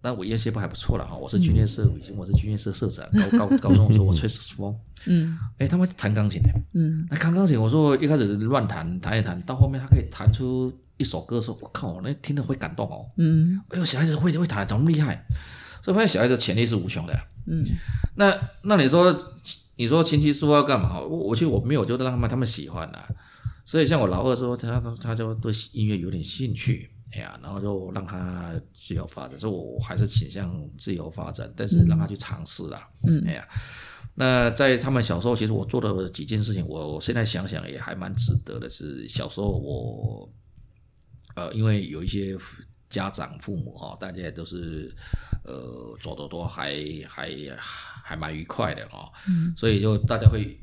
但我音乐细胞还不错了哈，我是军乐社，以前我是军乐社社长。高高高中的时候 (laughs) 我吹萨克斯风，嗯，哎，他们弹钢琴的，嗯，那弹钢琴，我说一开始乱弹弹一弹，到后面他可以弹出一首歌的时候，我靠，那听了会感动哦，嗯，哎呦，小孩子会会弹，怎么厉害？所以发现小孩子潜力是无穷的，嗯，那那你说你说琴棋书画干嘛？我我其实我没有，就让他们他们喜欢啊，所以像我老二说，他他就对音乐有点兴趣。哎呀，然后就让他自由发展，所以我还是倾向自由发展，但是让他去尝试啦。嗯，哎呀，那在他们小时候，其实我做的几件事情，我现在想想也还蛮值得的。是小时候我，呃，因为有一些家长父母哈，大家也都是呃走的多还还还蛮愉快的哦，嗯，所以就大家会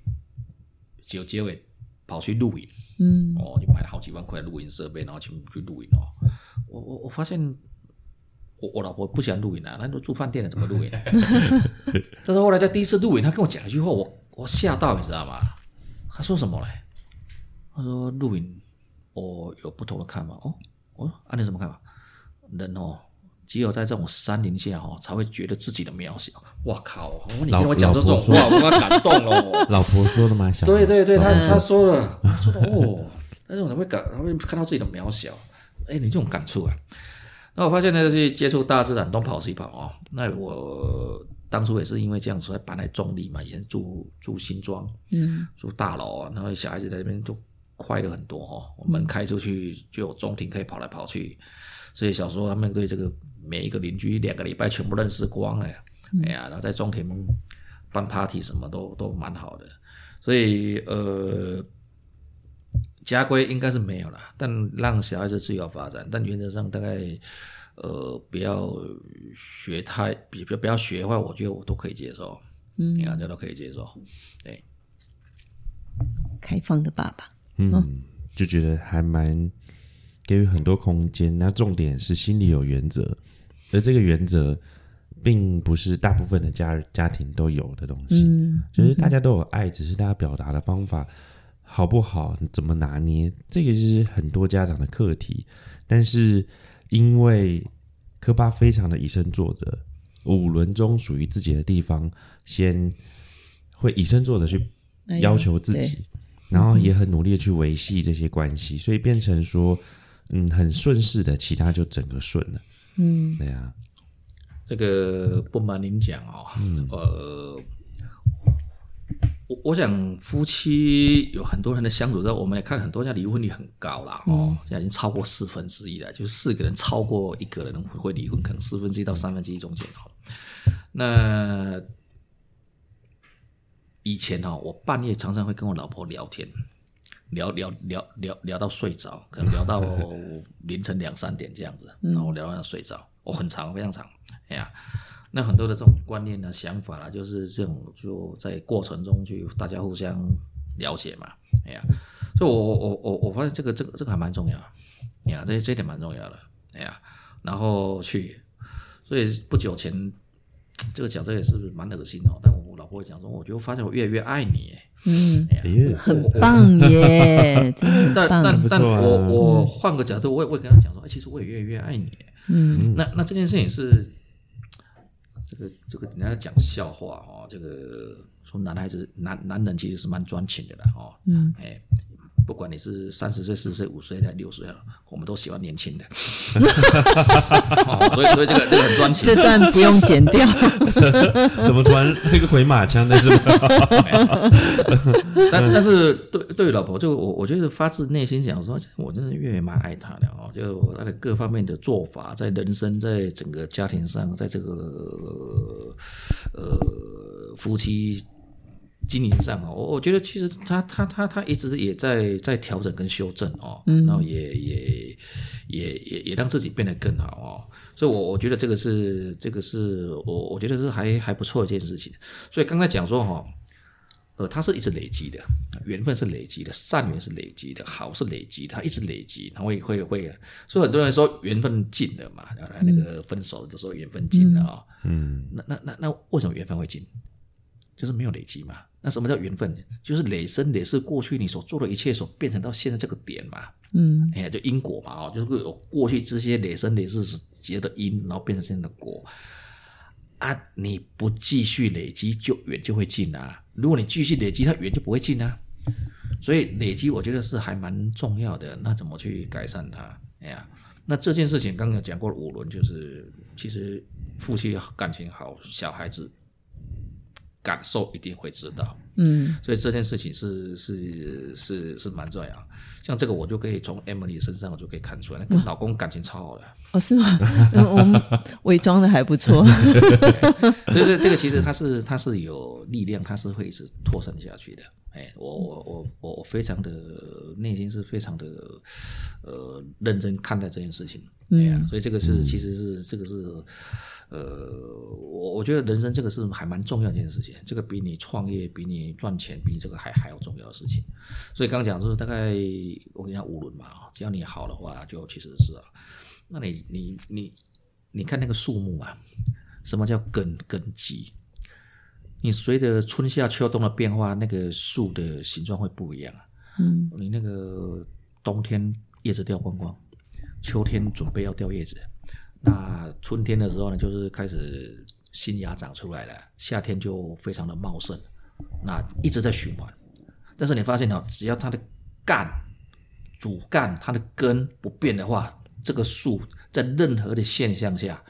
就结尾跑去露营。嗯，哦，就买了好几万块的录音设备，然后去去录影哦。我我我发现，我我老婆不喜欢录影啊，那都住饭店了，怎么录影？(laughs) 但是后来在第一次录影，他跟我讲一句话，我我吓到，你知道吗？他说什么嘞？他说录影，我有不同的看法。哦，我说啊，你什么看法？人哦。只有在这种山林下哦，才会觉得自己的渺小。哇靠！你听我讲这种话，我感动了。老婆说的吗？对对对，他他说了，说的哦，但是我才会感，他会看到自己的渺小。哎，你这种感触啊？那我发现呢，去接触大自然，东跑西跑哦。那我当初也是因为这样子才搬来中立嘛，以前住住新庄，嗯，住大楼啊，然后小孩子在这边就快乐很多哦。我们开出去就有中庭可以跑来跑去，所以小时候他们对这个。每一个邻居两个礼拜全部认识光了，嗯、哎呀，然后在中庭办 party 什么都都蛮好的，所以呃，家规应该是没有了，但让小孩子自由发展，但原则上大概呃不要学太，比不不要学坏，我觉得我都可以接受，嗯，大家都可以接受，对，开放的爸爸，嗯，就觉得还蛮给予很多空间。那重点是心里有原则，而这个原则并不是大部分的家家庭都有的东西。嗯，就是大家都有爱，只是大家表达的方法好不好，怎么拿捏，这个就是很多家长的课题。但是因为科巴非常的以身作则，五轮中属于自己的地方，先会以身作则去要求自己。哎然后也很努力的去维系这些关系，所以变成说，嗯，很顺势的，其他就整个顺了。嗯，对啊，这个不瞒您讲哦，嗯、呃，我我想夫妻有很多人的相处，在我们来看，很多家离婚率很高啦哦，现在已经超过四分之一了，就是四个人超过一个人会离婚，可能四分之一到三分之一中间哦。那以前哈，我半夜常常会跟我老婆聊天，聊聊聊聊聊到睡着，可能聊到 (laughs) 凌晨两三点这样子，然后聊到睡着，我很长非常长，哎呀，那很多的这种观念呢、想法啦，就是这种就在过程中去大家互相了解嘛，哎呀，所以我我我我发现这个这个这个还蛮重要，哎呀，这这点蛮重要的，哎呀，然后去，所以不久前。(tsk) 这个讲这也是蛮恶心的，但我老婆会讲说，我就发现我越来越爱你，嗯，很棒耶，但但但我我换个角度，我也会跟他讲说，哎，其实我也越来越爱你，嗯，那那这件事情是这个这个人家讲笑话哦，这个说男孩子男男人其实是蛮专情的啦，哦，嗯，哎。不管你是三十岁、四十岁、五十岁还是六十岁，我们都喜欢年轻的。(laughs) 哦、所以，所以这个这个很专情。这段不用剪掉。(laughs) 怎么突然那个回马枪在这 (laughs) 但但是对对老婆，就我我觉得发自内心想说，我真的越来越蛮爱她的哦。就她的各方面的做法，在人生，在整个家庭上，在这个呃夫妻。经营上啊，我我觉得其实他他他他一直也在在调整跟修正哦，然后也也也也也让自己变得更好哦，所以我我觉得这个是这个是我我觉得是还还不错的一件事情。所以刚才讲说哈，呃，它是一直累积的，缘分是累积的，善缘是累积的，好是累积，它一直累积，它会会会，所以很多人说缘分尽了嘛，然后那个分手的时候缘分尽了啊，嗯，那那那那为什么缘分会尽？就是没有累积嘛。那什么叫缘分？就是累生累世过去你所做的一切所变成到现在这个点嘛。嗯，哎呀，就因果嘛，哦，就是有过去这些累生累世结的因，然后变成现在的果。啊，你不继续累积，就缘就会尽啊。如果你继续累积，它缘就不会尽啊。所以累积，我觉得是还蛮重要的。那怎么去改善它？哎呀，那这件事情刚刚讲过了五轮，就是其实夫妻感情好，小孩子。感受一定会知道，嗯，所以这件事情是是是是蛮重要。像这个，我就可以从 Emily 身上，我就可以看出来，跟老公感情超好的。哦，是吗？我们 (laughs) 伪装的还不错。对对，这个其实它是它是有力量，它是会一直拖伸下去的。哎，我我我我我非常的内心是非常的呃认真看待这件事情。哎呀，所以这个是其实是这个是。呃，我我觉得人生这个是还蛮重要的一件事情，这个比你创业、比你赚钱、比你这个还还要重要的事情。所以刚刚讲就是大概我跟你讲五轮嘛，只要你好的话，就其实是啊。那你你你你看那个树木啊，什么叫根根基？你随着春夏秋冬的变化，那个树的形状会不一样啊。嗯，你那个冬天叶子掉光光，秋天准备要掉叶子。那春天的时候呢，就是开始新芽长出来了，夏天就非常的茂盛，那一直在循环。但是你发现哦，只要它的干、主干、它的根不变的话，这个树在任何的现象下，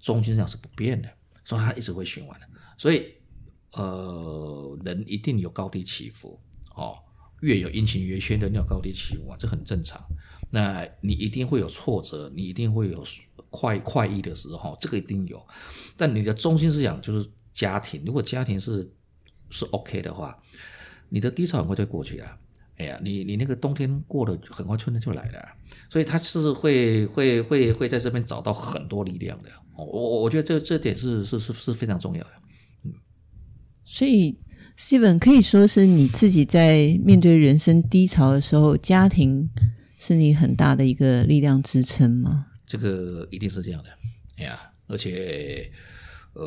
中心上是不变的，所以它一直会循环。所以，呃，人一定有高低起伏哦，月有阴晴圆缺，人有高低起伏啊，这很正常。那你一定会有挫折，你一定会有。快快意的时候，这个一定有，但你的中心思想就是家庭。如果家庭是是 OK 的话，你的低潮很快就过去了。哎呀，你你那个冬天过了，很快春天就来了。所以他是会会会会在这边找到很多力量的。我我我觉得这这点是是是是非常重要的。嗯，所以西本可以说是你自己在面对人生低潮的时候，家庭是你很大的一个力量支撑吗？这个一定是这样的，哎呀，而且呃，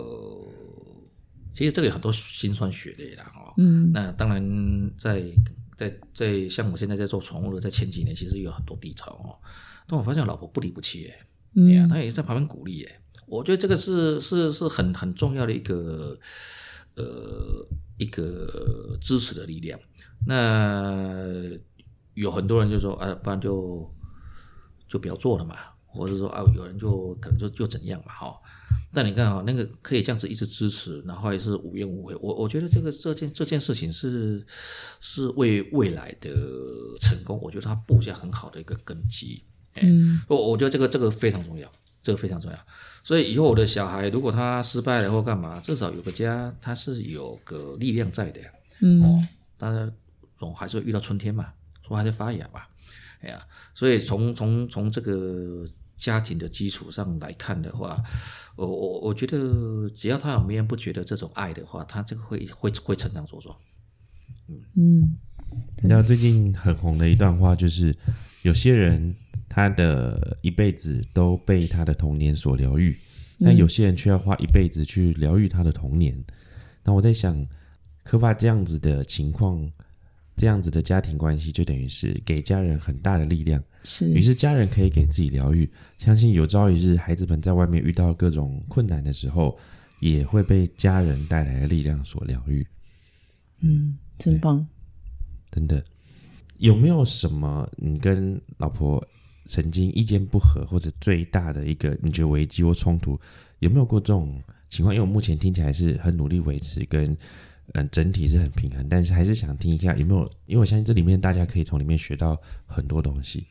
其实这个有很多辛酸血泪的哦。嗯，那当然在在在像我现在在做宠物的，在前几年其实有很多低潮哦，但我发现我老婆不离不弃哎，哎呀，她也在旁边鼓励哎，我觉得这个是是是很很重要的一个呃一个支持的力量。那有很多人就说啊，不然就就不要做了嘛。或者说啊，有人就可能就就怎样嘛，哈。但你看啊，那个可以这样子一直支持，然后也是无怨无悔。我我觉得这个这件这件事情是是为未来的成功，我觉得他布下很好的一个根基。嗯，我我觉得这个这个非常重要，这个非常重要。所以以后我的小孩如果他失败了或干嘛，至少有个家，他是有个力量在的。嗯，哦，当然总还是会遇到春天嘛，说还是发芽吧。哎呀，所以从从从这个家庭的基础上来看的话，我我我觉得只要他有绵绵不觉得这种爱的话，他这个会会会成长茁壮。嗯嗯，你知道最近很红的一段话就是，有些人他的一辈子都被他的童年所疗愈，但有些人却要花一辈子去疗愈他的童年。那我在想，科爸这样子的情况。这样子的家庭关系，就等于是给家人很大的力量。是，于是家人可以给自己疗愈。相信有朝一日，孩子们在外面遇到各种困难的时候，也会被家人带来的力量所疗愈。嗯，真棒。真的，有没有什么你跟老婆曾经意见不合，或者最大的一个你觉得危机或冲突，有没有过这种情况？因为我目前听起来是很努力维持跟。嗯，整体是很平衡，但是还是想听一下有没有，因为我相信这里面大家可以从里面学到很多东西。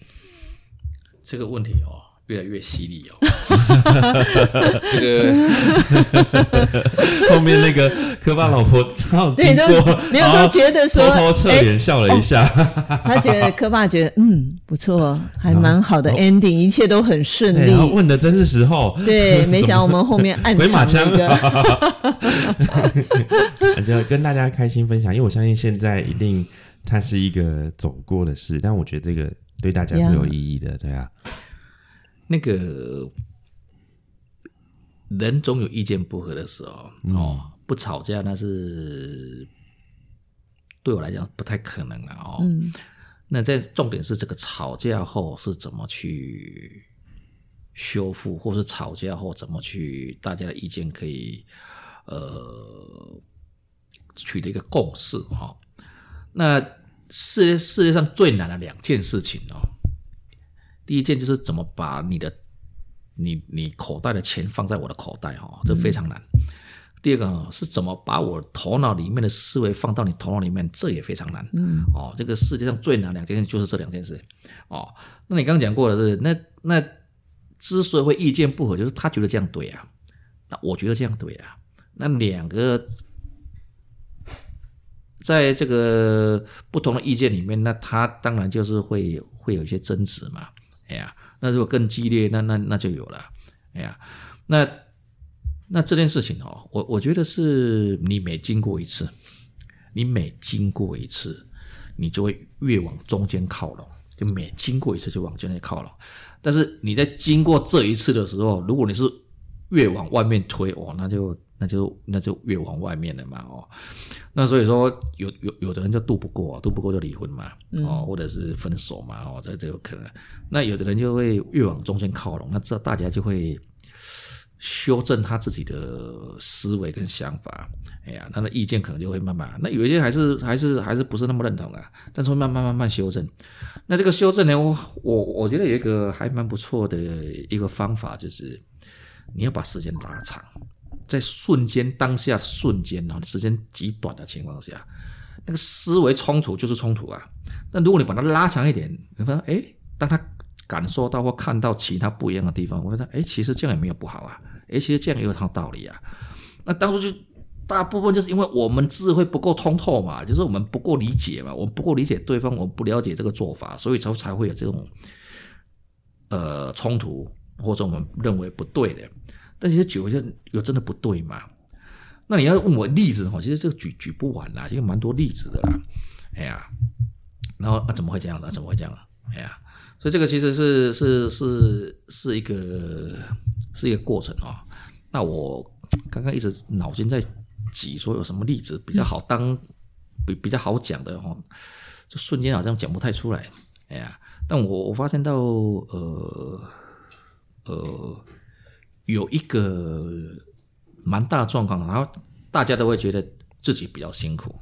这个问题哦，越来越犀利哦。(laughs) 这个 (laughs) 后面那个科巴老婆，对，都没有都觉得说，偷偷侧脸笑了一下。他觉得科巴觉得嗯不错，(laughs) 还蛮好的 ending，一切都很顺利。问的真是时候。对，没想到我们后面按回马枪。就跟大家开心分享，因为我相信现在一定它是一个走过的事，但我觉得这个对大家会有意义的，对啊。那个人总有意见不合的时候，嗯、哦，不吵架那是对我来讲不太可能了哦。嗯、那在重点是这个吵架后是怎么去修复，或是吵架后怎么去大家的意见可以呃。取得一个共识哈，那世界世界上最难的两件事情哦，第一件就是怎么把你的你你口袋的钱放在我的口袋哈，这非常难。嗯、第二个是怎么把我头脑里面的思维放到你头脑里面，这也非常难。嗯，哦，这个世界上最难两件事就是这两件事哦。那你刚刚讲过的是，那那之所以会意见不合，就是他觉得这样对啊，那我觉得这样对啊，那两个。在这个不同的意见里面，那他当然就是会会有一些争执嘛。哎呀，那如果更激烈，那那那就有了。哎呀，那那这件事情哦，我我觉得是你每经过一次，你每经过一次，你就会越往中间靠拢，就每经过一次就往中间靠拢。但是你在经过这一次的时候，如果你是越往外面推哦，那就那就那就越往外面了嘛哦。那所以说，有有有的人就渡不过，渡不过就离婚嘛，哦，或者是分手嘛，哦，这这有可能。那有的人就会越往中间靠拢，那这大家就会修正他自己的思维跟想法。哎呀，他的意见可能就会慢慢，那有一些还是还是还是不是那么认同啊，但是会慢慢慢慢修正。那这个修正呢，我我我觉得有一个还蛮不错的一个方法，就是你要把时间拉长。在瞬间当下瞬间啊，时间极短的情况下，那个思维冲突就是冲突啊。那如果你把它拉长一点，你发现哎，当他感受到或看到其他不一样的地方，我觉得哎，其实这样也没有不好啊。哎，其实这样也有套道理啊。那当初就大部分就是因为我们智慧不够通透嘛，就是我们不够理解嘛，我们不够理解对方，我们不了解这个做法，所以才才会有这种呃冲突或者我们认为不对的。但其实久了就有真的不对嘛？那你要问我例子哈，其实这个举举不完啦，因为蛮多例子的啦。哎呀，然后啊，怎么会这样的？怎么会这样啊？哎呀，所以这个其实是是是是一个是一个过程啊。那我刚刚一直脑筋在挤，说有什么例子比较好当比比较好讲的哈，就瞬间好像讲不太出来。哎呀，但我我发现到呃呃有一个。蛮大的状况，然后大家都会觉得自己比较辛苦，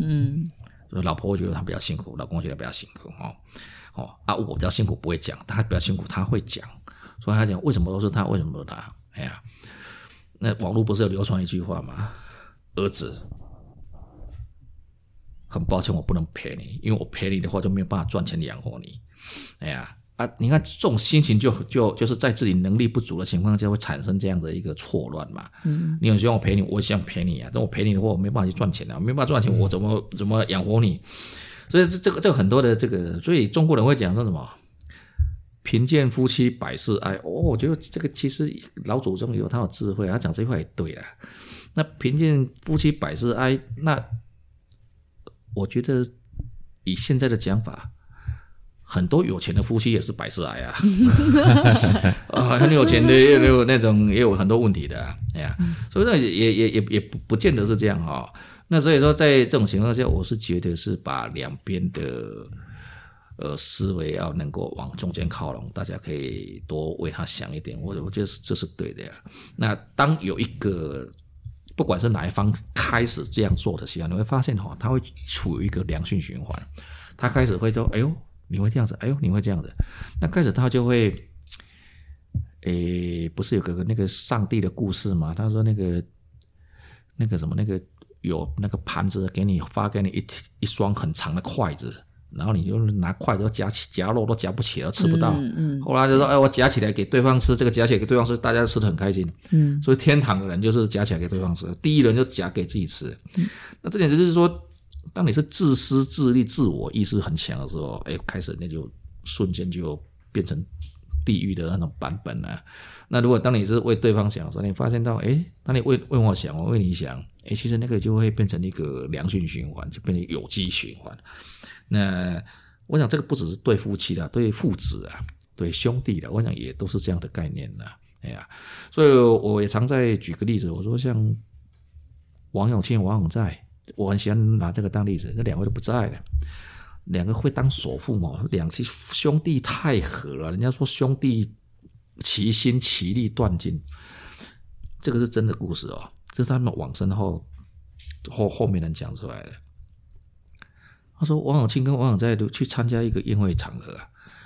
嗯，老婆会觉得她比较辛苦，老公会觉得比较辛苦，哦哦啊，我比较辛苦不会讲，他比较辛苦他会讲，所以他讲为什么都是他，为什么都是他？哎呀，那网络不是有流传一句话吗？儿子，很抱歉，我不能陪你，因为我陪你的话就没有办法赚钱养活你，哎呀。啊，你看这种心情就就就是在自己能力不足的情况下会产生这样的一个错乱嘛。嗯，你很希望我陪你，我也想陪你啊。但我陪你的话，我没办法去赚钱啊，没办法赚钱，我怎么怎么养活你？所以这这个这个很多的这个，所以中国人会讲说什么“贫贱夫妻百事哀”。哦，我觉得这个其实老祖宗有他的智慧，他讲这句话也对啊。那“贫贱夫妻百事哀”，那我觉得以现在的讲法。很多有钱的夫妻也是百事癌啊，啊，(laughs) 很有钱的也有那种也有很多问题的，哎呀，所以那也也也也不不见得是这样哈。那所以说，在这种情况下，我是觉得是把两边的呃思维要能够往中间靠拢，大家可以多为他想一点，我我觉得这是对的呀。那当有一个不管是哪一方开始这样做的时候，你会发现哈，他会处于一个良性循环，他开始会说，哎呦。你会这样子，哎呦，你会这样子，那开始他就会，诶，不是有个那个上帝的故事吗？他说那个那个什么，那个有那个盘子给你发给你一一双很长的筷子，然后你就拿筷子夹起夹肉都夹不起来，吃不到。嗯，嗯，后来就说，哎，我夹起来给对方吃，这个夹起来给对方吃，大家吃的很开心。嗯，所以天堂的人就是夹起来给对方吃，第一人就夹给自己吃。嗯，那这点就是说。当你是自私自利、自我意识很强的时候，哎，开始那就瞬间就变成地狱的那种版本了。那如果当你是为对方想的时候，你发现到，哎，当你为为我想，我为你想，哎，其实那个就会变成一个良性循环，就变成有机循环。那我想这个不只是对夫妻的，对父子啊，对兄弟的，我想也都是这样的概念的。哎呀，所以我也常在举个例子，我说像王永庆、王永在。我很喜欢拿这个当例子，那两位都不在了，两个会当首富嘛？两兄弟太和了，人家说兄弟齐心，其利断金，这个是真的故事哦，这是他们往生后后后面人讲出来的。他说王永庆跟王永在都去参加一个宴会场合，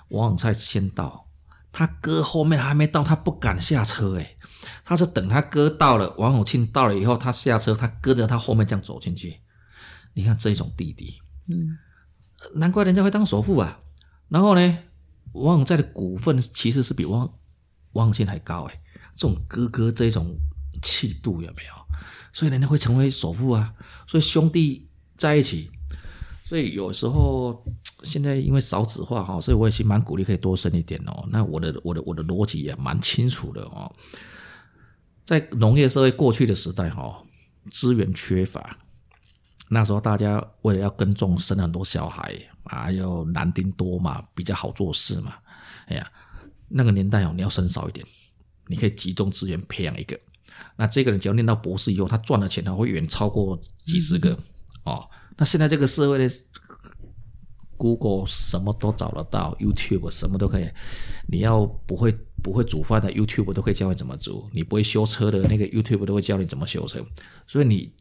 王永在先到，他哥后面还没到，他不敢下车诶他是等他哥到了，王永庆到了以后，他下车，他跟着他后面这样走进去。你看这种弟弟，嗯，难怪人家会当首富啊。然后呢，王永在的股份其实是比王王永庆还高诶。这种哥哥这种气度有没有？所以人家会成为首富啊。所以兄弟在一起，所以有时候现在因为少子化哈，所以我也是蛮鼓励可以多生一点哦。那我的我的我的逻辑也蛮清楚的哦。在农业社会过去的时代，哈，资源缺乏，那时候大家为了要耕种，生很多小孩啊，要男丁多嘛，比较好做事嘛。哎呀，那个年代哦，你要生少一点，你可以集中资源培养一个。那这个人只要念到博士以后，他赚的钱他会远超过几十个哦。那现在这个社会呢？Google 什么都找得到，YouTube 什么都可以。你要不会不会煮饭的 YouTube 都可以教你怎么煮，你不会修车的那个 YouTube 都会教你怎么修车。所以你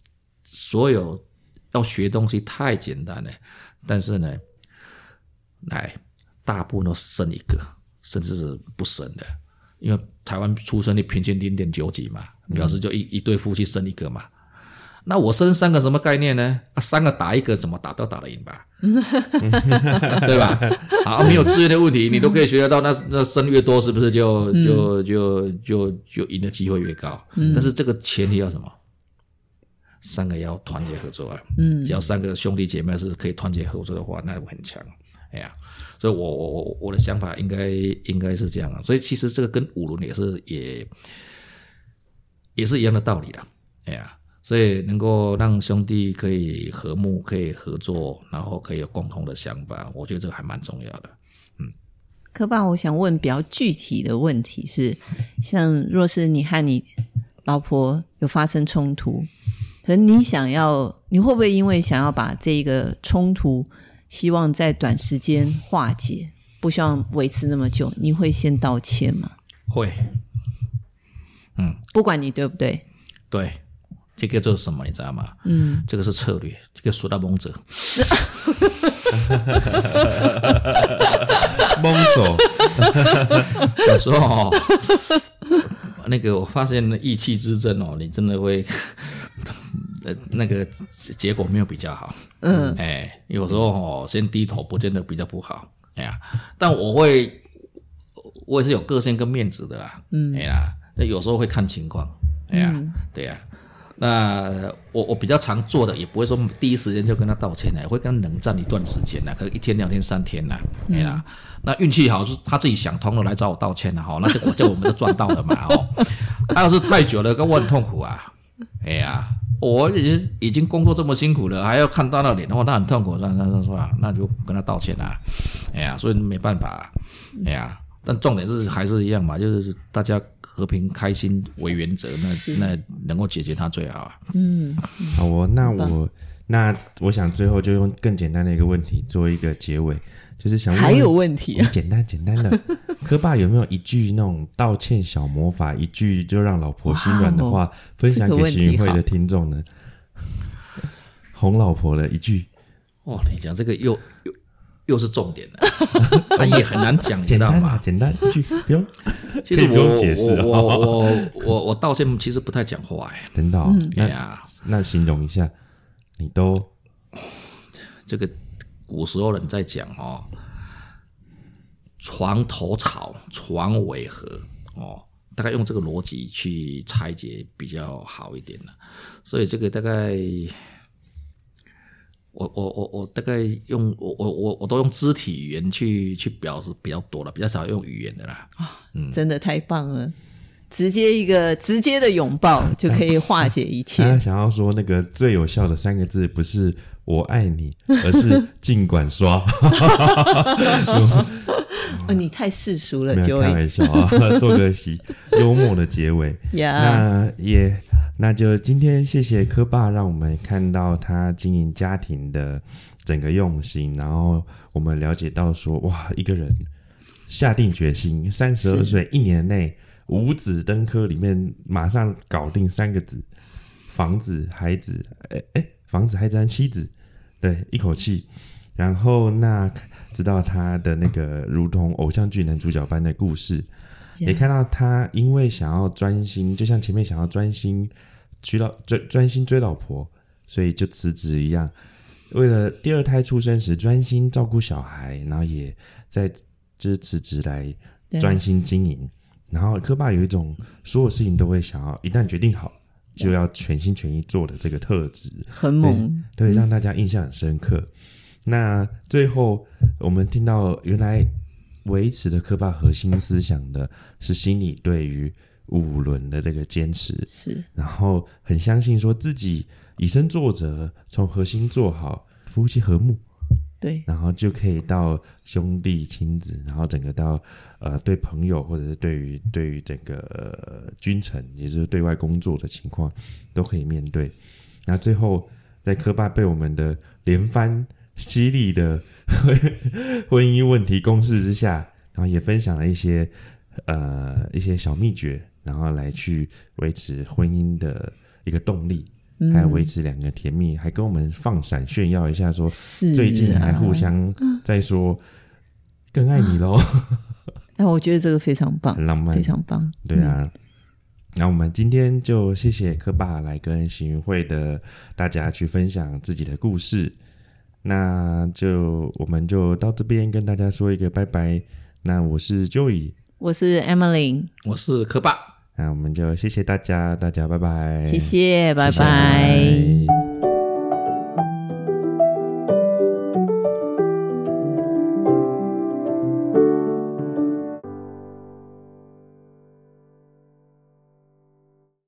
所有要学东西太简单了，但是呢，来大部分都生一个，甚至是不生的，因为台湾出生率平均零点九几嘛，表示就一一对夫妻生一个嘛。那我生三个什么概念呢？啊，三个打一个，怎么打都打得赢吧，(laughs) 对吧？好，没有资源的问题，你都可以学得到。那那生越多，是不是就就就就就赢的机会越高？但是这个前提要什么？三个要团结合作啊。嗯，只要三个兄弟姐妹是可以团结合作的话，那我很强。哎呀，所以我我我我的想法应该应该是这样啊。所以其实这个跟五轮也是也也是一样的道理的。哎呀。所以能够让兄弟可以和睦、可以合作，然后可以有共同的想法，我觉得这个还蛮重要的。嗯，柯爸，我想问比较具体的问题是，像若是你和你老婆有发生冲突，可能你想要，你会不会因为想要把这个冲突，希望在短时间化解，不希望维持那么久，你会先道歉吗？会。嗯，不管你对不对，对，这个就是什么，你知道吗？嗯，这个是策略，这个说到蒙者，(laughs) 蒙走。(laughs) 有时候哦，那个我发现意气之争哦，你真的会，呃，(laughs) 那个结果没有比较好。嗯，哎，有时候哦，先低头不见得比较不好。哎呀，但我会，我也是有个性跟面子的啦。嗯，哎呀。那有时候会看情况，哎呀，嗯、对呀、啊。那我我比较常做的，也不会说第一时间就跟他道歉呢，会跟他冷战一段时间呢，可能一天、两天、三天呐，哎呀。那运气好，就是他自己想通了来找我道歉了哈，那这个叫我们就赚到了嘛哦。他要是太久了，跟我很痛苦啊。哎呀，我已经已经工作这么辛苦了，还要看他的脸的话，那很痛苦。那那那说啊，那就跟他道歉啊。哎呀，所以没办法。哎呀，但重点是还是一样嘛，就是大家。和平开心为原则，那那能够解决它最好啊。嗯，好哦，那我那我想最后就用更简单的一个问题做一个结尾，就是想问还有问题啊？简单简单的，(laughs) 柯爸有没有一句那种道歉小魔法，一句就让老婆心软的话，分享给行云会的听众呢？哄老婆的一句。哦，你讲这个又又又是重点了，(laughs) 他也很难讲，(laughs) 知道吗？简单一句，不用。(laughs) 其实我我我我我我道歉其实不太讲话哎，真的。哎呀，那形容一下，你都这个古时候人在讲哦，床头草，床尾和哦，大概用这个逻辑去拆解比较好一点了。所以这个大概。我我我我大概用我我我我都用肢体语言去去表示比较多了，比较少用语言的啦。啊，嗯，真的太棒了，直接一个直接的拥抱就可以化解一切。他想要说那个最有效的三个字，不是我爱你，而是尽管刷。哦，你太世俗了，没有开玩笑啊，做个喜幽默的结尾。(laughs) Yeah. 那也。那就今天谢谢柯爸，让我们看到他经营家庭的整个用心，然后我们了解到说，哇，一个人下定决心，三十二岁一年内五子登科里面马上搞定三个子，房子、孩子，哎哎，房子、孩子和妻子，对，一口气，然后那知道他的那个如同偶像剧男主角般的故事。也看到他因为想要专心，就像前面想要专心娶老专专心追老婆，所以就辞职一样。为了第二胎出生时专心照顾小孩，然后也在就是辞职来专心经营。然后柯爸有一种所有事情都会想要一旦决定好就要全心全意做的这个特质，很猛，对，对，让大家印象很深刻。嗯、那最后我们听到原来。维持的柯爸核心思想的是心里对于五轮的这个坚持，是，然后很相信说自己以身作则，从核心做好，夫妻和睦，对，然后就可以到兄弟亲子，然后整个到呃对朋友或者是对于对于整个、呃、君臣，也就是对外工作的情况都可以面对。那最后在科巴被我们的连番犀利的。(laughs) 婚姻问题公式之下，然后也分享了一些呃一些小秘诀，然后来去维持婚姻的一个动力，嗯、还有维持两个甜蜜，还跟我们放闪炫耀一下说，说、啊、最近还互相在说更爱你喽。哎、啊，(laughs) 我觉得这个非常棒，很浪漫，非常棒。对啊，那、嗯、我们今天就谢谢柯爸来跟行云会的大家去分享自己的故事。那就我们就到这边跟大家说一个拜拜。那我是 Joey，我是 Emily，我是柯爸。那我们就谢谢大家，大家拜拜。谢谢，拜拜。谢谢。